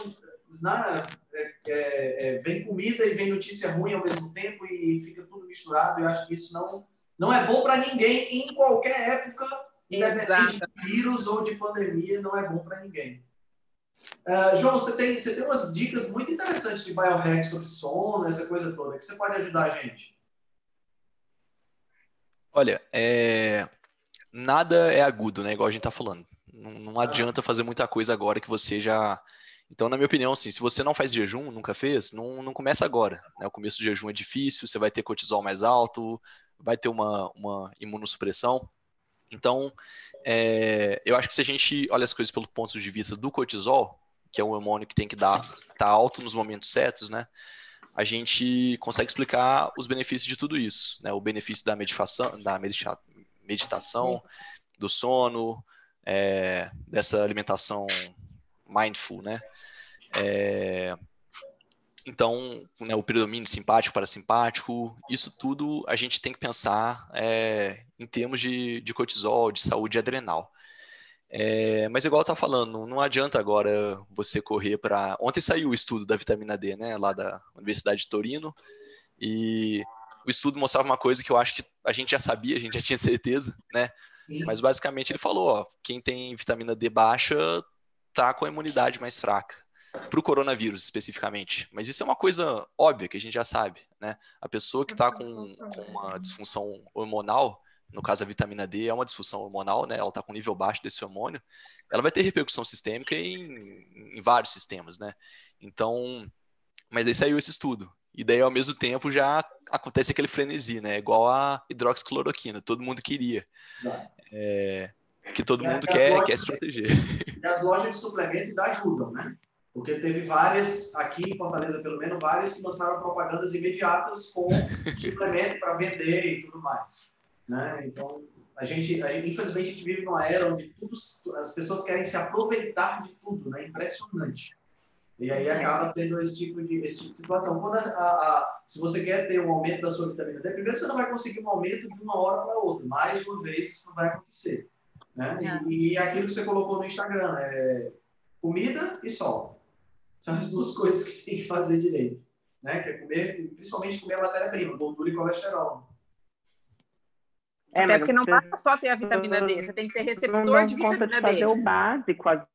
na, é, é, é, vem comida e vem notícia ruim ao mesmo tempo e fica tudo misturado. Eu acho que isso não não é bom para ninguém em qualquer época, independente de vírus ou de pandemia, não é bom para ninguém. Uh, João, você tem, você tem umas dicas muito interessantes de biohack sobre sono, essa coisa toda, que você pode ajudar a gente. Olha, é... nada é agudo, né? Igual a gente tá falando. Não, não adianta fazer muita coisa agora que você já. Então, na minha opinião, assim, se você não faz jejum, nunca fez, não, não começa agora. Né? O começo do jejum é difícil, você vai ter cortisol mais alto, vai ter uma, uma imunossupressão. Então, é, eu acho que se a gente olha as coisas pelo ponto de vista do cortisol, que é um hormônio que tem que dar tá alto nos momentos certos, né? A gente consegue explicar os benefícios de tudo isso, né? O benefício da meditação, da medita meditação, do sono, é, dessa alimentação mindful, né? É, então, né, o predomínio simpático para simpático, isso tudo a gente tem que pensar é, em termos de, de cortisol, de saúde adrenal. É, mas igual eu estava falando, não adianta agora você correr para. Ontem saiu o estudo da vitamina D, né, lá da Universidade de Torino, e o estudo mostrava uma coisa que eu acho que a gente já sabia, a gente já tinha certeza, né? Mas basicamente ele falou, ó, quem tem vitamina D baixa tá com a imunidade mais fraca para o coronavírus especificamente. Mas isso é uma coisa óbvia que a gente já sabe, né? A pessoa que está com, com, uma disfunção hormonal, no caso a vitamina D é uma disfunção hormonal, né? Ela está com nível baixo desse hormônio, ela vai ter repercussão sistêmica em, em vários sistemas, né? Então, mas aí saiu esse estudo. E daí, ao mesmo tempo, já acontece aquele frenesi, né? Igual a hidroxicloroquina, todo mundo queria. É, que todo mundo quer, quer se proteger. E as lojas de suplemento ajudam, né? Porque teve várias, aqui em Fortaleza pelo menos, várias que lançaram propagandas imediatas com suplemento para vender e tudo mais. Né? Então, a gente, a gente, infelizmente, a gente vive numa era onde tudo, as pessoas querem se aproveitar de tudo, né? Impressionante. E aí acaba tendo esse tipo de, esse tipo de situação. Quando a, a, se você quer ter um aumento da sua vitamina D, primeiro você não vai conseguir um aumento de uma hora para outra. Mais uma vez, isso não vai acontecer. Né? E, e aquilo que você colocou no Instagram é comida e sol. São as duas coisas que tem que fazer direito. Né? Que é comer, principalmente comer a matéria-prima, gordura e colesterol. É, Até porque não basta só ter a vitamina D, você tem que ter receptor de vitamina D. fazer o básico, às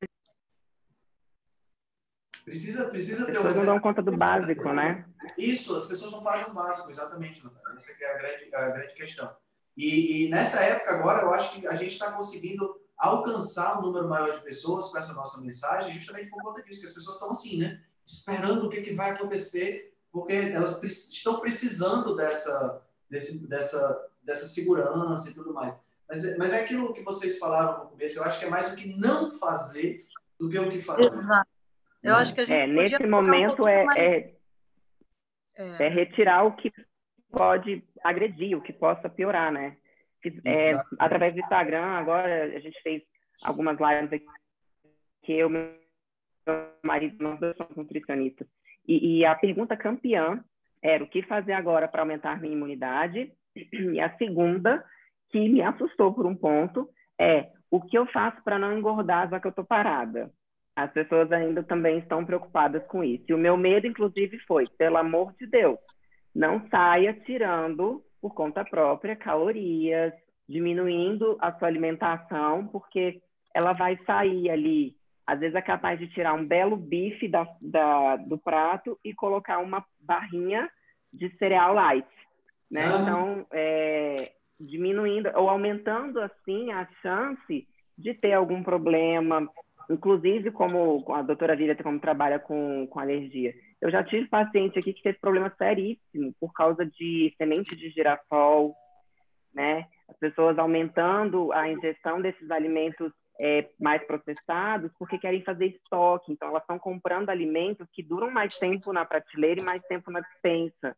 Precisa, precisa ter... As pessoas não dão conta do básico, né? Isso, as pessoas não fazem o básico, exatamente, Natália. Essa é a grande, a grande questão. E, e, nessa época agora, eu acho que a gente está conseguindo alcançar um número maior de pessoas com essa nossa mensagem, justamente por conta disso, que as pessoas estão assim, né? Esperando o que, que vai acontecer, porque elas pre estão precisando dessa, desse, dessa, dessa segurança e tudo mais. Mas, mas é aquilo que vocês falaram no começo, eu acho que é mais o que não fazer do que o que fazer. Exato. Eu acho que a gente é, nesse momento um é, mais... é, é, é retirar o que pode agredir, o que possa piorar, né? É, através do Instagram, agora a gente fez algumas lives aqui, que eu, meu marido, nós dois somos nutricionistas. E, e a pergunta campeã era o que fazer agora para aumentar minha imunidade? E a segunda, que me assustou por um ponto, é o que eu faço para não engordar já que eu estou parada? As pessoas ainda também estão preocupadas com isso. E o meu medo, inclusive, foi, pelo amor de Deus, não saia tirando por conta própria calorias, diminuindo a sua alimentação, porque ela vai sair ali, às vezes é capaz de tirar um belo bife da, da do prato e colocar uma barrinha de cereal light, né? Ah. Então, é, diminuindo ou aumentando assim a chance de ter algum problema, inclusive como a doutora Violeta, como trabalha com, com alergia. Eu já tive paciente aqui que teve problema seríssimo por causa de semente de girassol, né? As pessoas aumentando a ingestão desses alimentos é, mais processados porque querem fazer estoque. Então, elas estão comprando alimentos que duram mais tempo na prateleira e mais tempo na dispensa.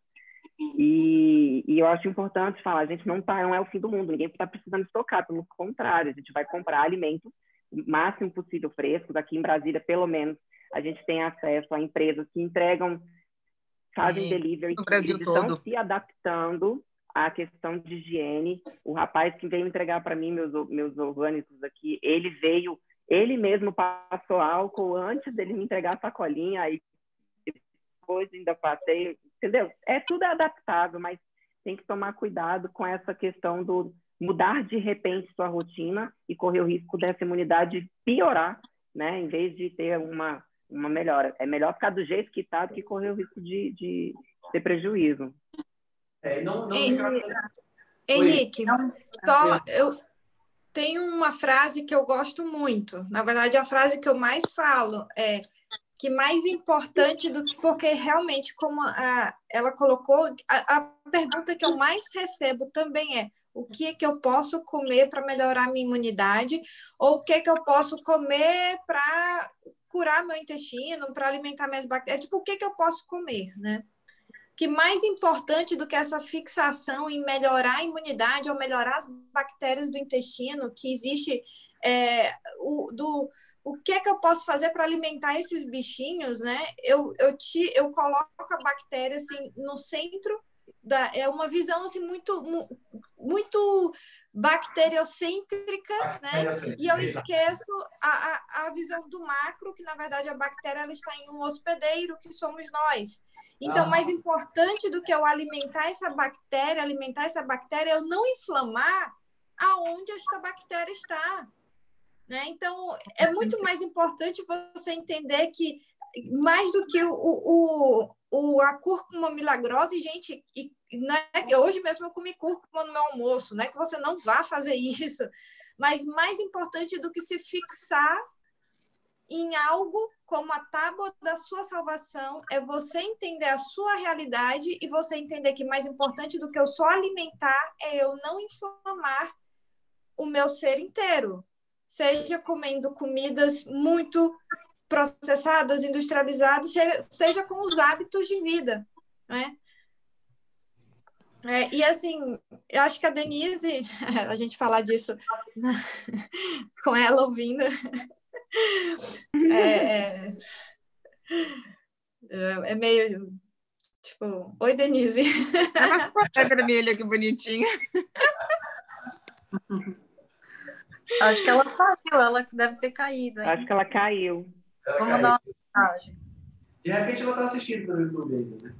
E, e, eu acho importante falar, a gente não tá, não é o fim do mundo, ninguém está precisando estocar, pelo contrário, a gente vai comprar alimentos o máximo possível frescos. Aqui em Brasília, pelo menos, a gente tem acesso a empresas que entregam, fazem é, delivery, no Brasil eles todo. estão se adaptando à questão de higiene. O rapaz que veio entregar para mim meus, meus orgânicos aqui, ele veio, ele mesmo passou álcool antes dele me entregar a sacolinha, aí depois ainda passei, entendeu? É tudo adaptável, mas tem que tomar cuidado com essa questão do mudar de repente sua rotina e correr o risco dessa imunidade piorar, né? Em vez de ter uma, uma melhora. É melhor ficar do jeito que está do que correr o risco de, de ter prejuízo. É, não, não Henrique, só eu tenho uma frase que eu gosto muito. Na verdade, a frase que eu mais falo é que mais importante do que porque realmente como a, ela colocou a, a pergunta que eu mais recebo também é o que que eu posso comer para melhorar a minha imunidade, ou o que que eu posso comer para curar meu intestino, para alimentar minhas bactérias, tipo, o que que eu posso comer, né? Que mais importante do que essa fixação em melhorar a imunidade ou melhorar as bactérias do intestino, que existe é, o, do o que é que eu posso fazer para alimentar esses bichinhos, né? Eu, eu, te, eu coloco a bactéria assim no centro da, é uma visão assim muito muito bacteriocêntrica, né? E eu esqueço a, a, a visão do macro, que na verdade a bactéria ela está em um hospedeiro que somos nós. Então, ah. mais importante do que eu alimentar essa bactéria, alimentar essa bactéria, é eu não inflamar aonde esta bactéria está. Né? Então, é muito mais importante você entender que, mais do que o, o, o, a cúrcuma milagrosa, e, gente, e, né, hoje mesmo eu comi cúrcuma no meu almoço, não é que você não vá fazer isso, mas mais importante do que se fixar em algo como a tábua da sua salvação é você entender a sua realidade e você entender que mais importante do que eu só alimentar é eu não inflamar o meu ser inteiro seja comendo comidas muito processadas, industrializadas, seja com os hábitos de vida, né? É, e assim, eu acho que a Denise, a gente falar disso com ela ouvindo, é, é, é meio tipo, oi Denise. É vermelha, que bonitinha. Acho que ela saiu, ela deve ter caído. Hein? Acho que ela caiu. Ela Vamos caiu. dar uma mensagem. De repente ela está assistindo pelo YouTube ainda, né?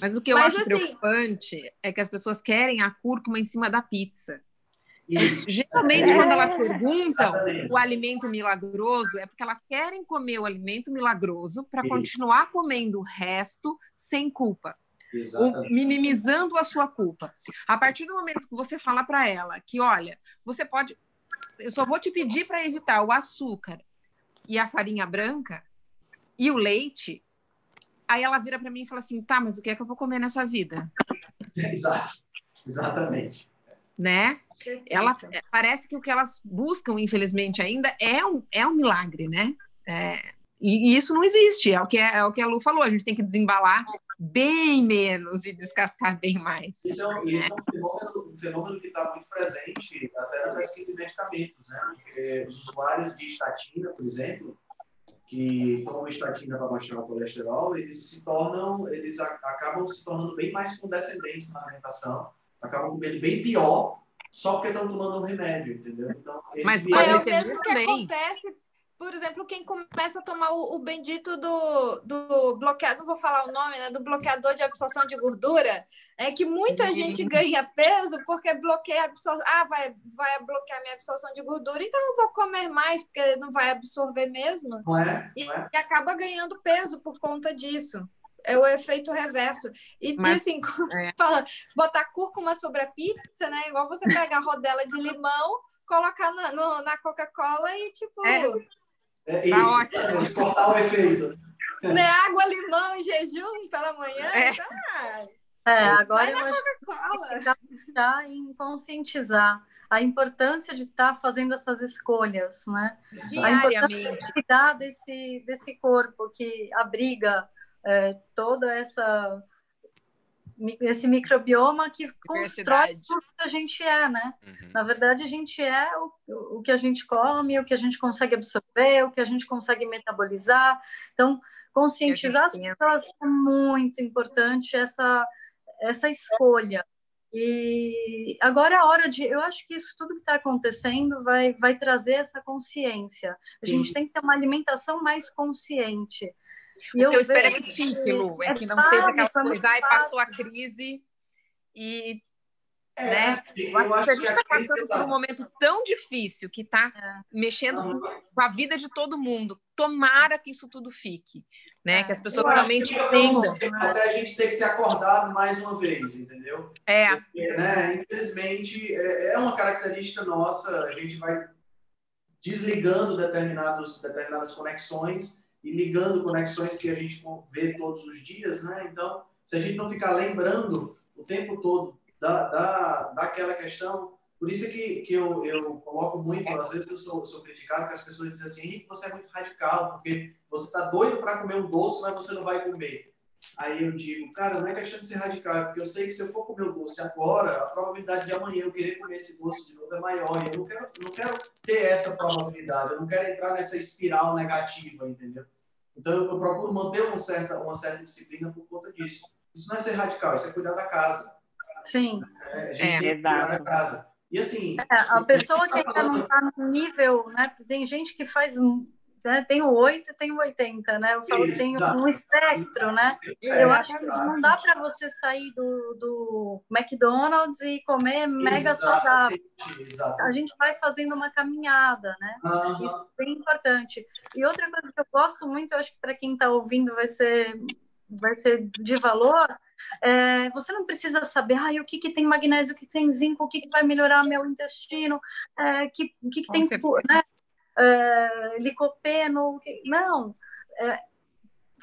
Mas o que eu Mas, acho assim... preocupante é que as pessoas querem a cúrcuma em cima da pizza. Isso. Geralmente, é. quando elas perguntam Exatamente. o alimento milagroso, é porque elas querem comer o alimento milagroso para continuar comendo o resto sem culpa minimizando a sua culpa. A partir do momento que você fala para ela que, olha, você pode. Eu só vou te pedir para evitar o açúcar e a farinha branca e o leite. Aí ela vira para mim e fala assim: tá, mas o que é que eu vou comer nessa vida? Exato. Exatamente. Né? Ela parece que o que elas buscam, infelizmente, ainda é um, é um milagre, né? É, e, e, isso não existe, é o, que, é, é, o que a Lu falou, a gente tem que desembalar bem menos e descascar bem mais. Isso é, um, isso é um, fenômeno, um fenômeno que está muito presente até na pesquisa de medicamentos. Né? Porque os usuários de estatina, por exemplo, que tomam estatina para baixar o colesterol, eles se tornam, eles a, acabam se tornando bem mais condescendentes na alimentação, acabam comendo bem pior só porque estão tomando um remédio, entendeu? Então, Mas é o mesmo que acontece por exemplo, quem começa a tomar o, o, bendito do, do bloqueador, não vou falar o nome, né? Do bloqueador de absorção de gordura, é que muita uhum. gente ganha peso porque bloqueia a absorção. Ah, vai, vai bloquear minha absorção de gordura, então eu vou comer mais, porque não vai absorver mesmo. Não é? É? E, e acaba ganhando peso por conta disso é o efeito reverso. E Mas, assim, é. fala, botar cúrcuma sobre a pizza, né? Igual você pegar a rodela de limão, colocar na, na Coca-Cola e tipo. É. É tá isso, ótimo. cortar o efeito. Né? Água, limão em jejum pela manhã. É, tá. é agora acho que pensar em conscientizar a importância de estar tá fazendo essas escolhas, né? Diariamente. A cuidar desse, desse corpo que abriga é, toda essa esse microbioma que constrói tudo que a gente é, né? Uhum. Na verdade, a gente é o, o que a gente come, o que a gente consegue absorver, o que a gente consegue metabolizar. Então, conscientizar as pessoas é muito importante essa, essa escolha. E agora é a hora de. Eu acho que isso tudo que está acontecendo vai, vai trazer essa consciência. A gente tem que ter uma alimentação mais consciente. E o que eu espero é que fique, Lu, é, é que não seja aquela coisa, ai, passou a crise e é, né? Eu acho que a gente está passando por um momento tão difícil que está é. mexendo com a vida de todo mundo. Tomara que isso tudo fique, né? É. Que as pessoas realmente entendam. Até a gente ter que se acordar mais uma vez, entendeu? É. Porque, né, infelizmente, é, é uma característica nossa, a gente vai desligando determinados, determinadas conexões e ligando conexões que a gente vê todos os dias, né? Então, se a gente não ficar lembrando o tempo todo da, da, daquela questão. Por isso é que, que eu, eu coloco muito, às vezes eu sou, sou criticado, que as pessoas dizem assim, Henrique, você é muito radical, porque você está doido para comer um doce, mas você não vai comer. Aí eu digo, cara, não é questão de ser radical, é porque eu sei que se eu for comer o doce agora, a probabilidade de amanhã eu querer comer esse doce de novo é maior. E eu não quero, não quero ter essa probabilidade, eu não quero entrar nessa espiral negativa, entendeu? Então eu, procuro manter uma certa, uma certa disciplina por conta disso. Isso não é ser radical, isso é cuidar da casa. Sim. É, a gente é, tem que cuidar da casa. E assim. É, a pessoa que ainda não está no nível, né? Tem gente que faz né? Tem o 8 e tem o 80, né? Eu falo que tem um espectro, né? Eu acho que não dá para você sair do, do McDonald's e comer mega saudável. A gente vai fazendo uma caminhada, né? Uhum. Isso é bem importante. E outra coisa que eu gosto muito, eu acho que para quem está ouvindo vai ser, vai ser de valor, é, você não precisa saber ah, o que, que tem magnésio, o que tem zinco, o que, que vai melhorar meu intestino, é, que, o que, que tem. Né? Uh, licopeno. Não, é,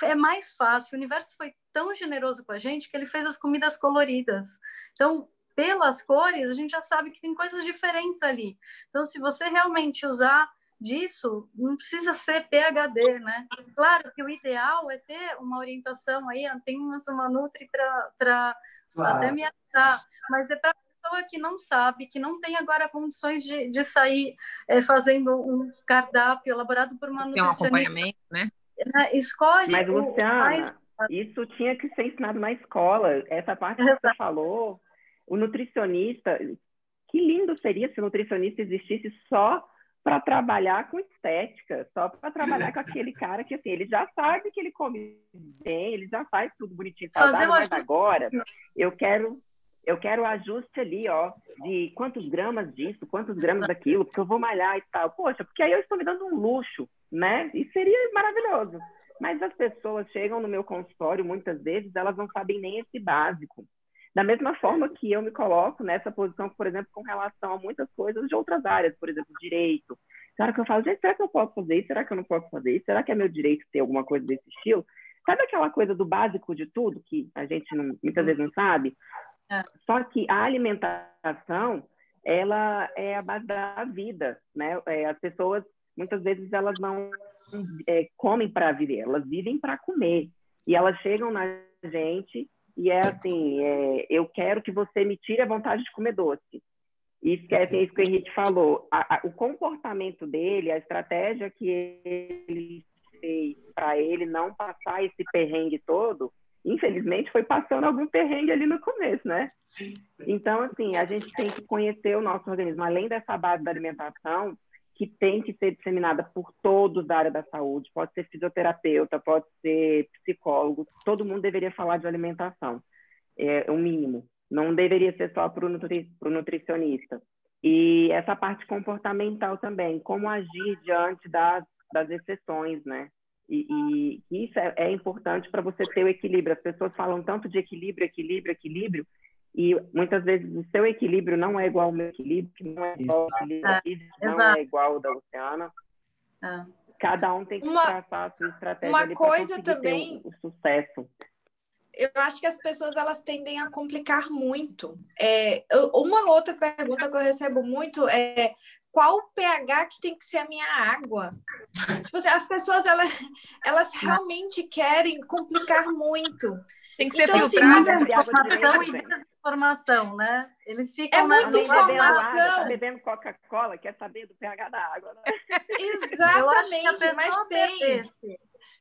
é mais fácil. O universo foi tão generoso com a gente que ele fez as comidas coloridas. Então, pelas cores, a gente já sabe que tem coisas diferentes ali. Então, se você realmente usar disso, não precisa ser PhD, né? Claro que o ideal é ter uma orientação aí, tem uma, uma Nutri para claro. até me ajudar, mas é para pessoa que não sabe, que não tem agora condições de, de sair é, fazendo um cardápio elaborado por uma nutricionista. Tem um acompanhamento, né? né? Escolhe Mas, Luciana, mais... isso tinha que ser ensinado na escola. Essa parte que você falou, o nutricionista... Que lindo seria se o nutricionista existisse só para trabalhar com estética, só para trabalhar com aquele cara que assim, ele já sabe que ele come bem, ele já faz tudo bonitinho, saudável, mas agora eu quero eu quero ajuste ali, ó, de quantos gramas disso, quantos gramas daquilo, porque eu vou malhar e tal. Poxa, porque aí eu estou me dando um luxo, né? E seria maravilhoso. Mas as pessoas chegam no meu consultório, muitas vezes, elas não sabem nem esse básico. Da mesma forma que eu me coloco nessa posição, por exemplo, com relação a muitas coisas de outras áreas, por exemplo, direito. Será que eu falo, gente, será que eu posso fazer isso? Será que eu não posso fazer isso? Será que é meu direito ter alguma coisa desse estilo? Sabe aquela coisa do básico de tudo que a gente não, muitas vezes não sabe? É. Só que a alimentação, ela é a base da vida, né? É, as pessoas, muitas vezes, elas não é, comem para viver, elas vivem para comer. E elas chegam na gente e é assim, é, eu quero que você me tire a vontade de comer doce. Que é, é isso que o Henrique falou. A, a, o comportamento dele, a estratégia que ele fez para ele não passar esse perrengue todo, infelizmente, foi passando algum perrengue ali no começo, né? Então, assim, a gente tem que conhecer o nosso organismo, além dessa base da alimentação, que tem que ser disseminada por todos da área da saúde, pode ser fisioterapeuta, pode ser psicólogo, todo mundo deveria falar de alimentação, é o mínimo. Não deveria ser só para o nutri nutricionista. E essa parte comportamental também, como agir diante das, das exceções, né? E, e isso é, é importante para você ter o equilíbrio. As pessoas falam tanto de equilíbrio, equilíbrio, equilíbrio, e muitas vezes o seu equilíbrio não é igual ao meu equilíbrio, não é igual ao equilíbrio, é, não é igual ao da Luciana. É. Cada um tem que uma, traçar a sua estratégia uma coisa também o, o sucesso eu acho que as pessoas elas tendem a complicar muito. É, uma outra pergunta que eu recebo muito é qual o pH que tem que ser a minha água? Tipo assim, as pessoas elas, elas realmente querem complicar muito. Tem que ser então, filtrada assim, informação e desinformação, né? Eles ficam é muita informação. Tá bebendo Coca-Cola, quer saber do pH da água. Né? Exatamente, mas tem.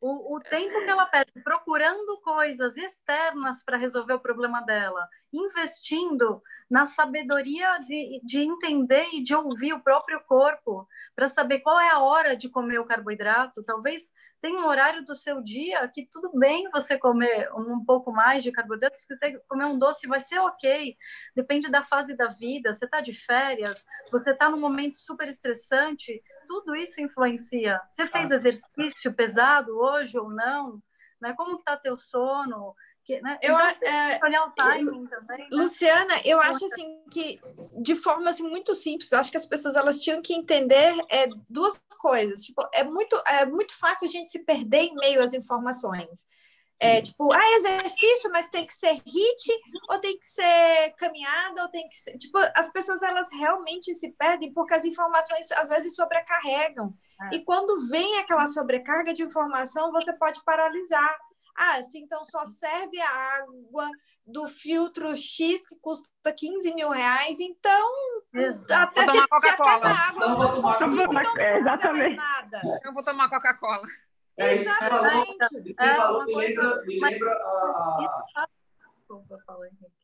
O, o tempo que ela perde procurando coisas externas para resolver o problema dela, investindo na sabedoria de, de entender e de ouvir o próprio corpo, para saber qual é a hora de comer o carboidrato. Talvez tenha um horário do seu dia que tudo bem você comer um pouco mais de carboidrato, se você comer um doce vai ser ok, depende da fase da vida, você está de férias, você está num momento super estressante, tudo isso influencia. Você fez ah. exercício pesado hoje ou não? Né? Como está teu sono? Que, né? Eu, então, é, olhar o timing também. Né? Luciana, eu acho assim que de forma assim, muito simples, acho que as pessoas elas tinham que entender é, duas coisas. Tipo, é muito, é muito fácil a gente se perder em meio às informações. É, tipo, ah, exercício, mas tem que ser hit, ou tem que ser caminhada, ou tem que ser. Tipo, as pessoas elas realmente se perdem porque as informações às vezes sobrecarregam. É. E quando vem aquela sobrecarga de informação, você pode paralisar. Ah, assim, então só serve a água do filtro X que custa 15 mil reais, então Exato. até vou tomar Coca-Cola. Água, não, vou tomar, então, é, exatamente. Eu vou tomar Coca-Cola. É você falou, me lembra, me lembra a,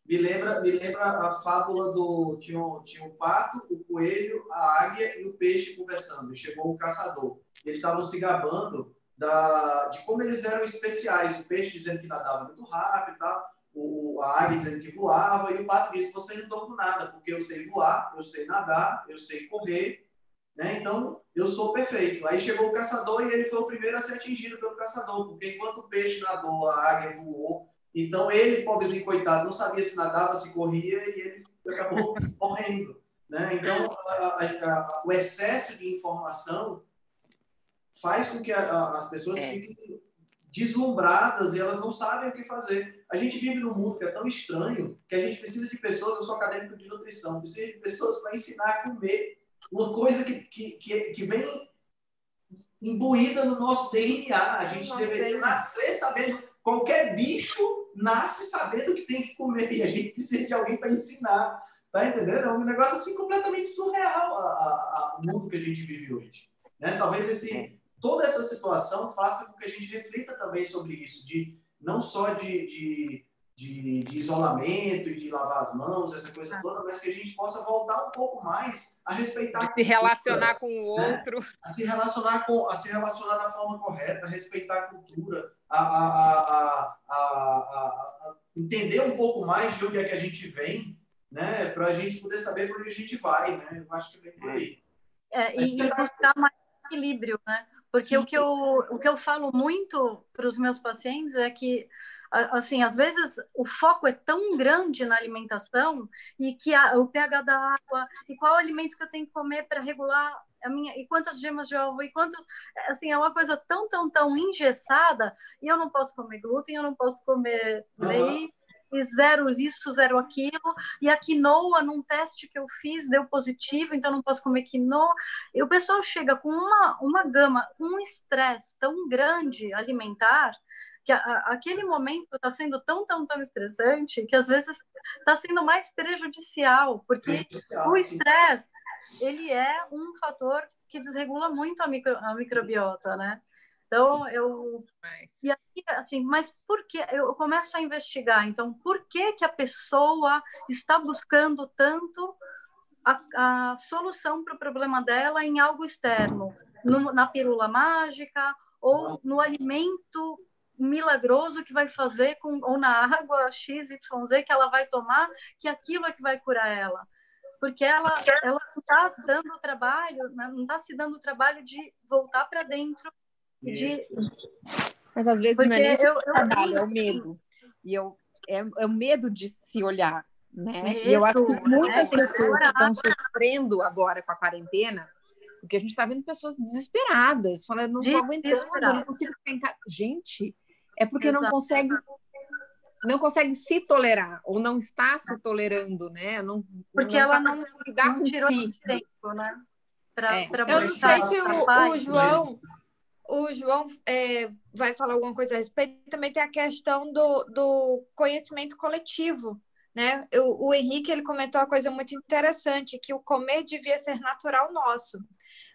me lembra, me lembra a fábula do tinha um, tinha um pato, o coelho, a águia e o peixe conversando. chegou um caçador. Eles estavam se gabando da, de como eles eram especiais. O peixe dizendo que nadava muito rápido tal, o, a águia dizendo que voava, e o pato disse: não estão com nada, porque eu sei voar, eu sei nadar, eu sei correr, né? Então, eu sou perfeito. Aí chegou o caçador e ele foi o primeiro a ser atingido pelo caçador, porque enquanto o peixe nadou, a águia voou. Então, ele, pobrezinho coitado, não sabia se nadava, se corria e ele acabou morrendo. Né? Então, a, a, a, o excesso de informação faz com que as pessoas é. fiquem deslumbradas e elas não sabem o que fazer. A gente vive num mundo que é tão estranho que a gente precisa de pessoas, eu sou acadêmico de nutrição, precisa de pessoas para ensinar a comer uma coisa que, que, que, que vem imbuída no nosso DNA. A gente Nossa, deveria nascer sabendo. Qualquer bicho nasce sabendo que tem que comer e a gente precisa de alguém para ensinar. Tá entendendo? É um negócio assim completamente surreal a, a, a, o mundo que a gente vive hoje. Né? Talvez esse, é. Toda essa situação faça com que a gente reflita também sobre isso, de não só de, de de, de, isolamento e de lavar as mãos, essa coisa ah. toda, mas que a gente possa voltar um pouco mais a respeitar. De se relacionar cultura, com o né? outro. A se relacionar com, a se relacionar da forma correta, a respeitar a cultura, a, a, a, a, entender um pouco mais de onde é que a gente vem, né, para a gente poder saber para onde a gente vai, né? Eu acho que é bem por aí. É, e, e buscar mais equilíbrio, né? Porque o que, eu, o que eu falo muito para os meus pacientes é que assim, às vezes o foco é tão grande na alimentação e que a, o pH da água e qual alimento que eu tenho que comer para regular a minha e quantas gemas de ovo e quanto assim é uma coisa tão tão tão engessada e eu não posso comer glúten, eu não posso comer leite e zero isso, zero aquilo. E a quinoa, num teste que eu fiz, deu positivo, então não posso comer quinoa. E o pessoal chega com uma, uma gama, um estresse tão grande alimentar, que a, aquele momento está sendo tão, tão, tão estressante que às vezes está sendo mais prejudicial, porque o estresse ele é um fator que desregula muito a, micro, a microbiota, né? Então, eu... E aí, assim, mas por que... Eu começo a investigar, então, por que que a pessoa está buscando tanto a, a solução para o problema dela em algo externo? No, na pílula mágica ou no alimento milagroso que vai fazer com ou na água XYZ que ela vai tomar, que aquilo é que vai curar ela. Porque ela ela está dando trabalho, né, não está se dando o trabalho de voltar para dentro de Mas às vezes Porque não é nem eu, eu, trabalho, eu, é o medo. E eu é, é o medo de se olhar, né? Medo, e eu acho que né? muitas né? pessoas estão sofrendo agora com a quarentena porque a gente está vendo pessoas desesperadas, falando, não estou aguentando, não consigo ficar em casa. Gente, é porque Exato. não consegue não consegue se tolerar ou não está se tolerando, né? Não, porque não ela tá não, lidar não com tirou si. tempo, né? Pra, é. pra Eu não sei se o, o João o João é, vai falar alguma coisa a respeito. Também tem a questão do, do conhecimento coletivo, né? Eu, o Henrique ele comentou uma coisa muito interessante que o comer devia ser natural nosso.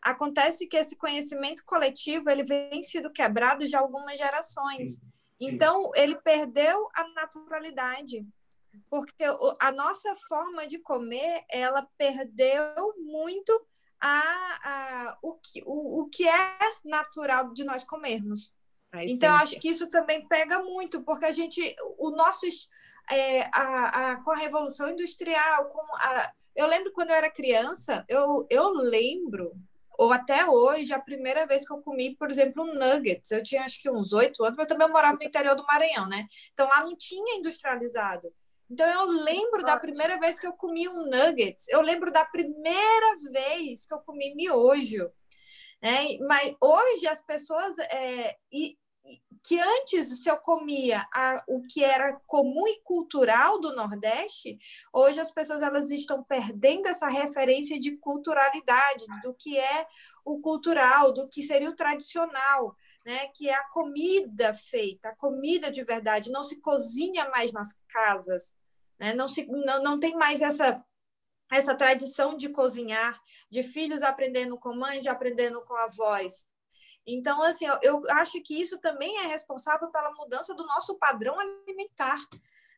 Acontece que esse conhecimento coletivo ele vem sido quebrado já algumas gerações. Então, ele perdeu a naturalidade, porque a nossa forma de comer, ela perdeu muito a, a, o, que, o, o que é natural de nós comermos. Então, acho que isso também pega muito, porque a gente, o nosso, é, a, a, com a Revolução Industrial, com a, eu lembro quando eu era criança, eu, eu lembro ou até hoje, a primeira vez que eu comi, por exemplo, um nuggets, eu tinha acho que uns oito anos, mas eu também morava no interior do Maranhão, né? Então lá não tinha industrializado. Então eu lembro da primeira vez que eu comi um nuggets, eu lembro da primeira vez que eu comi miojo. Né? Mas hoje as pessoas é, que antes se eu comia a, o que era comum e cultural do Nordeste, hoje as pessoas elas estão perdendo essa referência de culturalidade, do que é o cultural, do que seria o tradicional, né? que é a comida feita, a comida de verdade, não se cozinha mais nas casas, né? não, se, não, não tem mais essa essa tradição de cozinhar, de filhos aprendendo com mães, de aprendendo com avós. Então, assim, eu acho que isso também é responsável pela mudança do nosso padrão alimentar.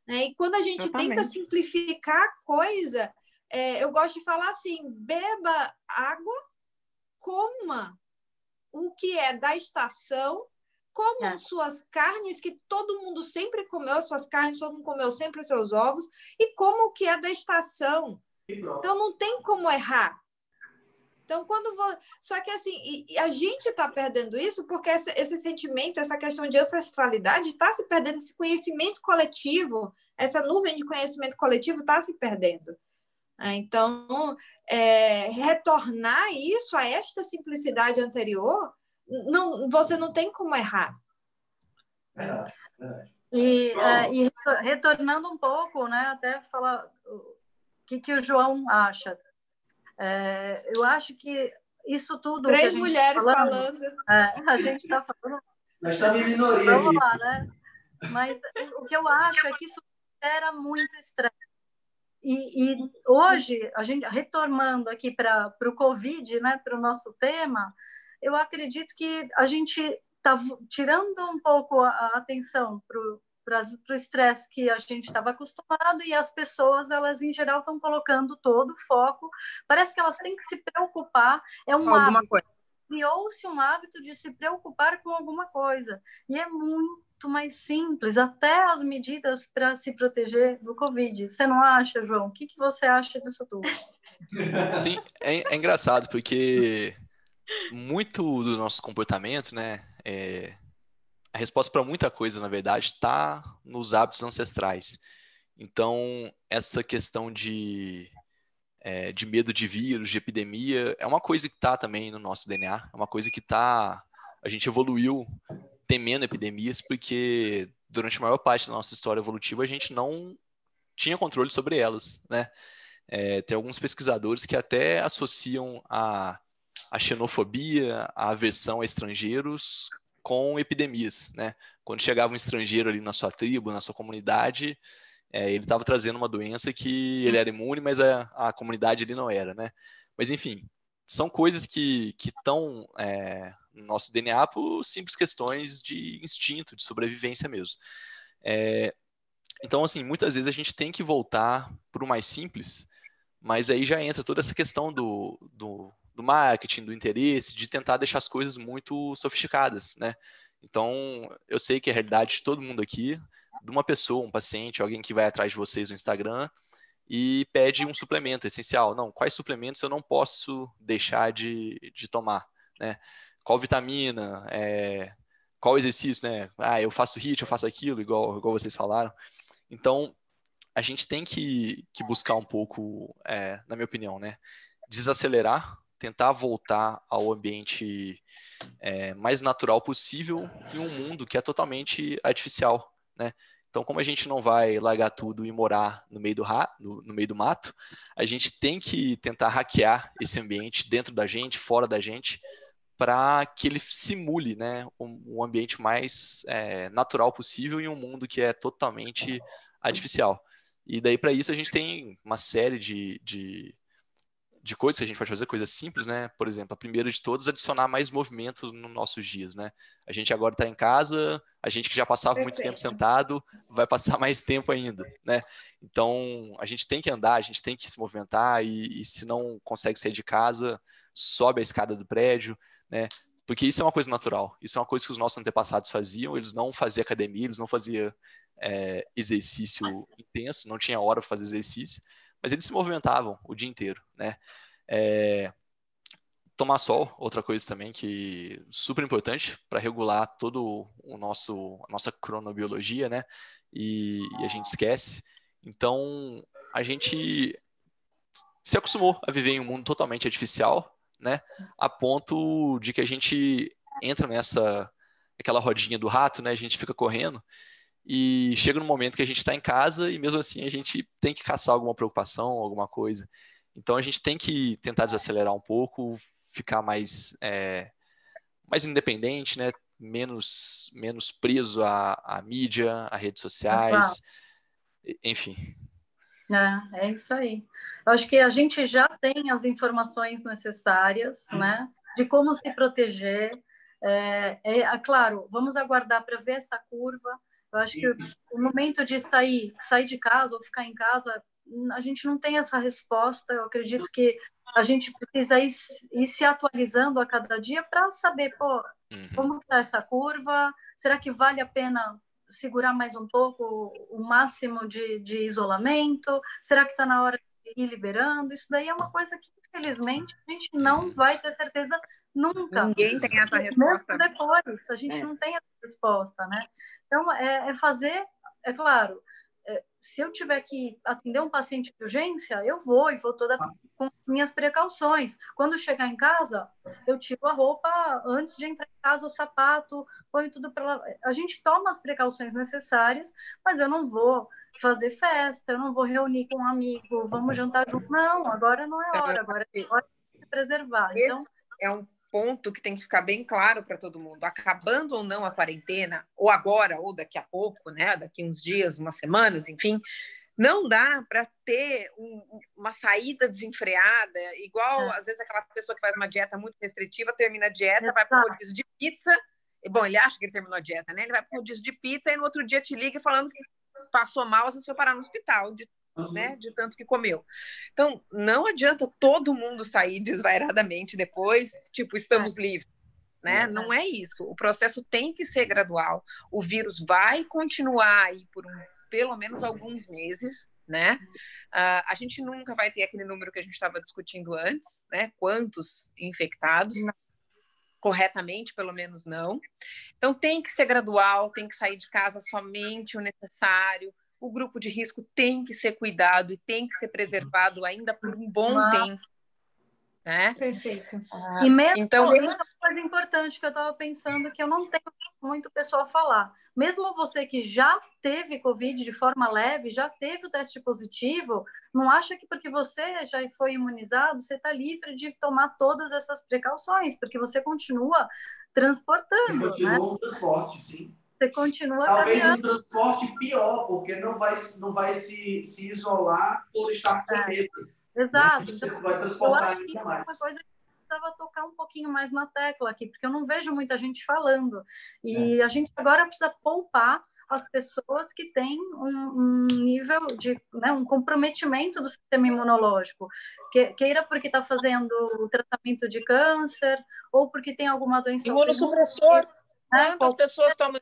Né? E quando a gente tenta simplificar a coisa, é, eu gosto de falar assim: beba água, coma o que é da estação, comam é. suas carnes, que todo mundo sempre comeu suas carnes, todo mundo comeu sempre os seus ovos, e como o que é da estação. Então não tem como errar. Então, quando vou... Só que assim, a gente está perdendo isso porque esse, esse, sentimento, essa questão de ancestralidade está se perdendo, esse conhecimento coletivo, essa nuvem de conhecimento coletivo está se perdendo. Né? Então, é, retornar isso a esta simplicidade anterior, não, você não tem como errar. Verdade, verdade. E, é, e retornando um pouco, né, até falar o que, que o João acha é, eu acho que isso tudo. Três tá mulheres tá falando. falando. É, a gente está falando. Nós estamos em minoria. Vamos lá, né? Mas o que eu acho é que isso era muito estresse. E, e, hoje, a gente retornando aqui para o Covid, né, para o nosso tema, eu acredito que a gente está tirando um pouco a, a atenção para o estresse que a gente estava acostumado e as pessoas, elas em geral estão colocando todo o foco. Parece que elas têm que se preocupar. É um alguma hábito. Criou-se um hábito de se preocupar com alguma coisa. E é muito mais simples, até as medidas para se proteger do Covid. Você não acha, João? O que, que você acha disso tudo? Sim, é, é engraçado, porque muito do nosso comportamento, né? É, a resposta para muita coisa, na verdade, está nos hábitos ancestrais. Então, essa questão de, é, de medo de vírus, de epidemia, é uma coisa que está também no nosso DNA, é uma coisa que está. A gente evoluiu temendo epidemias, porque durante a maior parte da nossa história evolutiva a gente não tinha controle sobre elas, né? É, tem alguns pesquisadores que até associam a, a xenofobia, a aversão a estrangeiros com epidemias, né? Quando chegava um estrangeiro ali na sua tribo, na sua comunidade, é, ele estava trazendo uma doença que ele era imune, mas a, a comunidade ele não era, né? Mas enfim, são coisas que estão é, nosso DNA por simples questões de instinto, de sobrevivência mesmo. É, então, assim, muitas vezes a gente tem que voltar para o mais simples, mas aí já entra toda essa questão do, do do marketing, do interesse, de tentar deixar as coisas muito sofisticadas, né? Então, eu sei que a realidade de todo mundo aqui, de uma pessoa, um paciente, alguém que vai atrás de vocês no Instagram e pede um suplemento essencial. Não, quais suplementos eu não posso deixar de, de tomar, né? Qual vitamina, é, qual exercício, né? Ah, eu faço HIIT, eu faço aquilo, igual, igual vocês falaram. Então, a gente tem que, que buscar um pouco, é, na minha opinião, né? Desacelerar tentar voltar ao ambiente é, mais natural possível em um mundo que é totalmente artificial, né? Então, como a gente não vai largar tudo e morar no meio do, ra no, no meio do mato, a gente tem que tentar hackear esse ambiente dentro da gente, fora da gente, para que ele simule né, um, um ambiente mais é, natural possível em um mundo que é totalmente artificial. E daí, para isso, a gente tem uma série de, de de coisas que a gente pode fazer, coisas simples, né? Por exemplo, a primeira de todas, adicionar mais movimento nos nossos dias, né? A gente agora está em casa, a gente que já passava Perfeito. muito tempo sentado, vai passar mais tempo ainda, né? Então, a gente tem que andar, a gente tem que se movimentar e, e se não consegue sair de casa, sobe a escada do prédio, né? Porque isso é uma coisa natural, isso é uma coisa que os nossos antepassados faziam, eles não faziam academia, eles não faziam é, exercício intenso, não tinha hora para fazer exercício, mas eles se movimentavam o dia inteiro, né? É, tomar sol, outra coisa também que super importante para regular todo o nosso a nossa cronobiologia, né? E, e, a gente esquece. Então a gente se acostumou a viver em um mundo totalmente artificial, né? A ponto de que a gente entra nessa aquela rodinha do rato, né? A gente fica correndo e chega no momento que a gente está em casa e mesmo assim a gente tem que caçar alguma preocupação, alguma coisa. Então a gente tem que tentar desacelerar um pouco, ficar mais, é, mais independente, né? menos, menos preso à, à mídia, a redes sociais, enfim. É, é isso aí. Eu acho que a gente já tem as informações necessárias, né, de como se proteger. É, é, é claro, vamos aguardar para ver essa curva. Eu acho que o, o momento de sair, sair de casa ou ficar em casa, a gente não tem essa resposta. Eu acredito que a gente precisa ir, ir se atualizando a cada dia para saber, pô, uhum. como está essa curva? Será que vale a pena segurar mais um pouco o máximo de, de isolamento? Será que está na hora de ir liberando? Isso daí é uma coisa que, infelizmente, a gente não uhum. vai ter certeza nunca. Ninguém tem essa resposta. Mesmo depois, a gente é. não tem essa resposta, né? Então, é, é fazer, é claro, é, se eu tiver que atender um paciente de urgência, eu vou e vou toda com minhas precauções. Quando chegar em casa, eu tiro a roupa antes de entrar em casa, o sapato, ponho tudo para A gente toma as precauções necessárias, mas eu não vou fazer festa, eu não vou reunir com um amigo, vamos jantar junto. Não, agora não é hora, agora é hora de preservar. Então, é um ponto que tem que ficar bem claro para todo mundo. Acabando ou não a quarentena, ou agora, ou daqui a pouco, né? Daqui uns dias, umas semanas, enfim, não dá para ter um, uma saída desenfreada, igual é. às vezes aquela pessoa que faz uma dieta muito restritiva, termina a dieta, vai para o rodízio de pizza. Bom, ele acha que ele terminou a dieta, né? Ele vai para o rodízio de pizza e no outro dia te liga falando que passou mal, você foi parar no hospital, de. Né, de tanto que comeu. Então, não adianta todo mundo sair desvairadamente depois, tipo, estamos é. livres. Né? É. Não é isso. O processo tem que ser gradual. O vírus vai continuar aí por um, pelo menos alguns meses, né? Uh, a gente nunca vai ter aquele número que a gente estava discutindo antes, né? Quantos infectados? Não. Corretamente, pelo menos não. Então tem que ser gradual, tem que sair de casa somente o necessário, o grupo de risco tem que ser cuidado e tem que ser preservado ainda por um bom ah. tempo. Né? Perfeito. Ah, e mesmo então, esse... uma coisa importante que eu estava pensando que eu não tenho muito pessoal falar. Mesmo você que já teve Covid de forma leve, já teve o teste positivo, não acha que porque você já foi imunizado, você está livre de tomar todas essas precauções, porque você continua transportando. Você continua né? um transporte, sim. Você continua Talvez caminhando. um transporte pior, porque não vai, não vai se, se isolar por estar com é. medo. Exato. Você então, vai transportar ainda é mais. Uma coisa que precisava tocar um pouquinho mais na tecla aqui, porque eu não vejo muita gente falando. E é. a gente agora precisa poupar as pessoas que têm um, um nível de né, um comprometimento do sistema imunológico, que, queira porque está fazendo o tratamento de câncer ou porque tem alguma doença. Imunossupressor. Né? Quantas pessoas tomam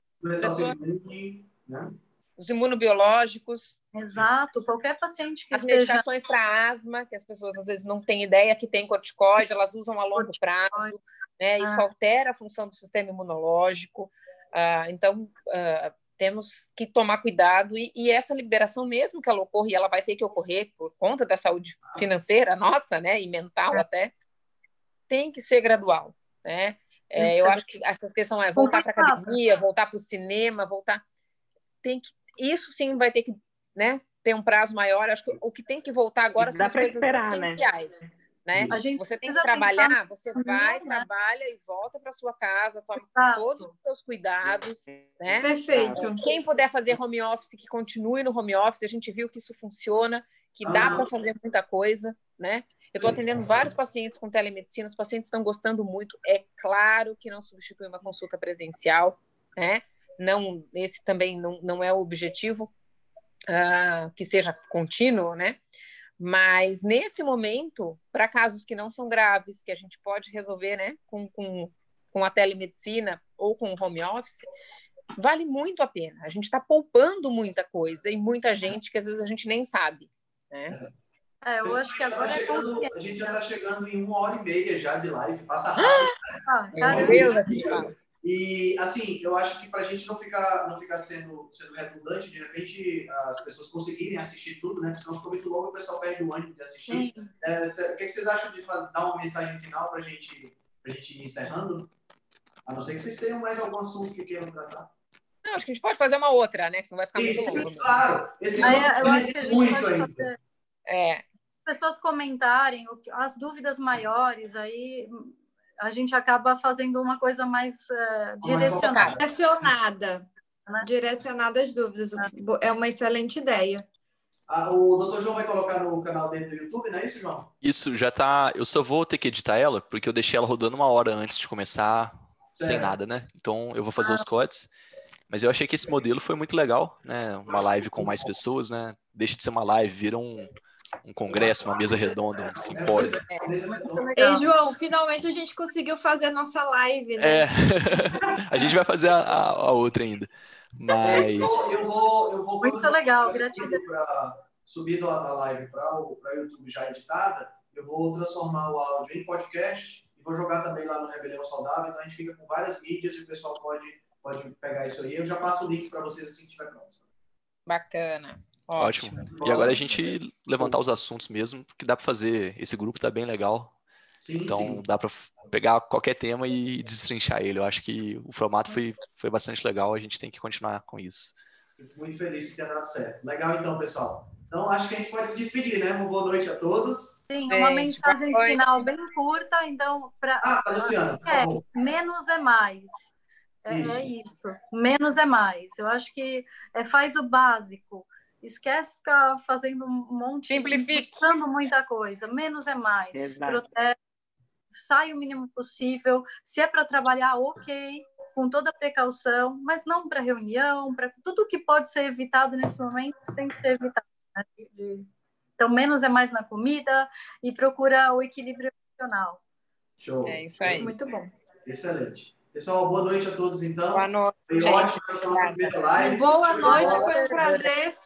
né? Os imunobiológicos. Exato, qualquer paciente que As esteja... medicações para asma, que as pessoas às vezes não têm ideia que tem corticoide, elas usam a longo prazo, né? Isso ah. altera a função do sistema imunológico. Ah, então, ah, temos que tomar cuidado e, e, essa liberação, mesmo que ela ocorra, e ela vai ter que ocorrer por conta da saúde financeira nossa, né, e mental é. até, tem que ser gradual, né? É, eu acho que essa questão é voltar para academia, voltar para o cinema, voltar. Tem que, isso sim vai ter que né, ter um prazo maior. Acho que o que tem que voltar agora sim, são as coisas esperar, né? essenciais. Né? Né? você tem que trabalhar, você vai, trabalha e volta para sua casa, toma Exato. todos os seus cuidados. Né? Perfeito. Quem puder fazer home office, que continue no home office, a gente viu que isso funciona, que dá ah. para fazer muita coisa, né? Eu estou atendendo vários pacientes com telemedicina, os pacientes estão gostando muito. É claro que não substitui uma consulta presencial, né? Não, esse também não, não é o objetivo, uh, que seja contínuo, né? Mas nesse momento, para casos que não são graves, que a gente pode resolver, né, com, com, com a telemedicina ou com o home office, vale muito a pena. A gente está poupando muita coisa e muita gente que às vezes a gente nem sabe, né? É, eu acho que agora tá chegando, é A gente já está chegando em uma hora e meia já de live, passa rápido. Ah, Meu Deus, aqui, e assim, eu acho que para a gente não ficar, não ficar sendo, sendo redundante, de repente as pessoas conseguirem assistir tudo, né? Porque senão ficou muito longo, o pessoal perde o ânimo de assistir. É, o que, vocês acham de fazer, dar uma mensagem final para gente, a gente ir encerrando? A não ser que vocês tenham mais algum assunto que queiram tratar. Não, acho que a gente pode fazer uma outra, né? Que não vai ficar Isso, muito longo. claro. Esse Aí, grupo eu vai acho que a gente muito pode ainda. fazer É, pessoas comentarem as dúvidas maiores, aí a gente acaba fazendo uma coisa mais eh, direcionada. Direcionada. Direcionada às dúvidas. É uma excelente ideia. Ah, o Dr. João vai colocar no canal dele do YouTube, não é isso, João? Isso já tá. Eu só vou ter que editar ela, porque eu deixei ela rodando uma hora antes de começar, sem Certo. nada, né? Então eu vou fazer os cortes. Mas eu achei que esse modelo foi muito legal, né? Uma live com mais pessoas, né? Deixa de ser uma live, vira um, um congresso, uma mesa redonda, um simpósio. Ei, João, finalmente a gente conseguiu fazer nossa live, né? É. a gente vai fazer a, a- a outra ainda. Mas. Eu vou, eu vou Muito legal, gratidão. Subindo a a live para o YouTube já editada, eu vou transformar o áudio em podcast e vou jogar também lá no Rebelião Saudável. Então a gente fica com várias mídias e o pessoal pode, pode pegar isso aí. Eu já passo o link para vocês assim que estiver pronto. bacana. Ótimo. E agora a gente levantar os assuntos mesmo, que dá para fazer. Esse grupo tá bem legal. Sim, então sim. dá para pegar qualquer tema e destrinchar ele. Eu acho que o formato foi, foi bastante legal. A gente tem que continuar com isso. Fico muito feliz que tenha dado certo. Legal então, pessoal. Então acho que a gente pode se despedir, né? Uma boa noite a todos. Sim, uma Gente, mensagem final bem curta, então, para Ah, Luciana, por é, menos é mais. É Isso. é isso. Menos é mais. Eu acho que é, faz o básico. Esquece ficar fazendo um monte, Simplifique. pensando muita coisa. Menos é mais. Exato. Protege, sai o mínimo possível. Se é para trabalhar, ok, com toda a precaução, mas não para reunião, para tudo que pode ser evitado nesse momento tem que ser evitado. né? Então, menos é mais na comida e procura o equilíbrio emocional. Show. É isso aí. Muito bom. Excelente. Pessoal, boa noite a todos então. Boa noite. Foi gente. ótimo essa nossa primeira live. Boa noite, bom. foi um prazer.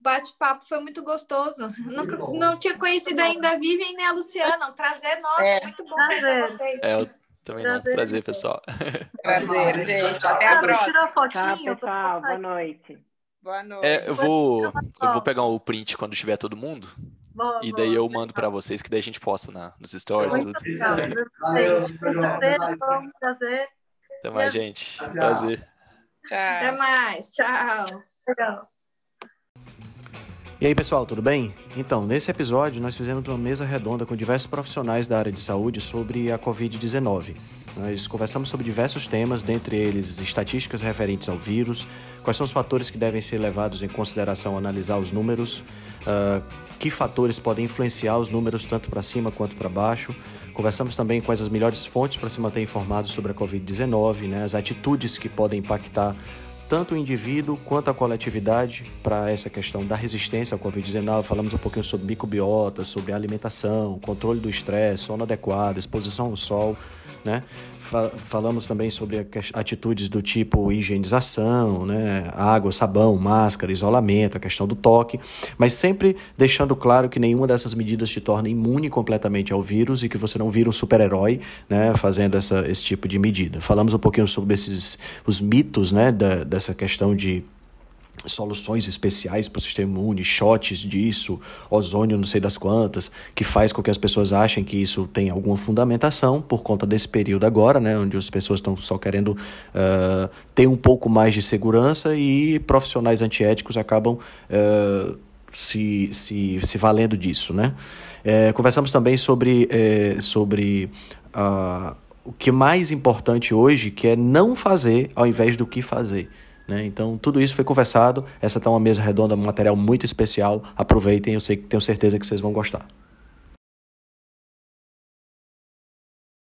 Bate-papo foi muito gostoso. Nunca, não tinha conhecido ainda a Vivian nem a Luciana. Um prazer nosso, É. muito bom conhecer Prazer. vocês. É, eu também não. Prazer. Prazer, pessoal. Prazer, gente. Até a próxima. tirar Tchau, fotinho. pessoal. Boa noite. Boa noite. É, eu vou, eu vou pegar o print quando tiver todo mundo. Boa, E daí boa. eu mando para vocês, que daí a gente posta na, nos stories. Muito. Até prazer, mais. um prazer. Até mais, gente. Tchau. Prazer. Até Tchau. mais. Tchau. Legal. E aí, pessoal, tudo bem? Então, nesse episódio, nós fizemos uma mesa redonda com diversos profissionais da área de saúde sobre a Covid-19. Nós conversamos sobre diversos temas, dentre eles estatísticas referentes ao vírus, quais são os fatores que devem ser levados em consideração ao analisar os números, ah, que fatores podem influenciar os números tanto para cima quanto para baixo. Conversamos também quais as melhores fontes para se manter informado sobre a Covid-19, né, as atitudes que podem impactar tanto o indivíduo quanto a coletividade para essa questão da resistência ao Covid-19. Falamos um pouquinho sobre microbiota, sobre alimentação, controle do estresse, sono adequado, exposição ao sol, né? Fa- Falamos também sobre atitudes do tipo higienização, né? água, sabão, máscara, isolamento, a questão do toque, mas sempre deixando claro que nenhuma dessas medidas te torna imune completamente ao vírus e que você não vira um super-herói né? fazendo essa, esse tipo de medida. Falamos um pouquinho sobre esses os mitos né? da, dessa questão de soluções especiais para o sistema imune, shots disso, ozônio não sei das quantas, que faz com que as pessoas achem que isso tem alguma fundamentação por conta desse período agora, né, onde as pessoas estão só querendo ah, ter um pouco mais de segurança e profissionais antiéticos acabam ah, se, se, se valendo disso, né? Eh, conversamos também sobre, eh, sobre ah, o que é mais importante hoje, que é não fazer ao invés do que fazer. Né? Então, tudo isso foi conversado. Essa tá uma mesa redonda, um material muito especial. Aproveitem, eu sei, tenho certeza que vocês vão gostar.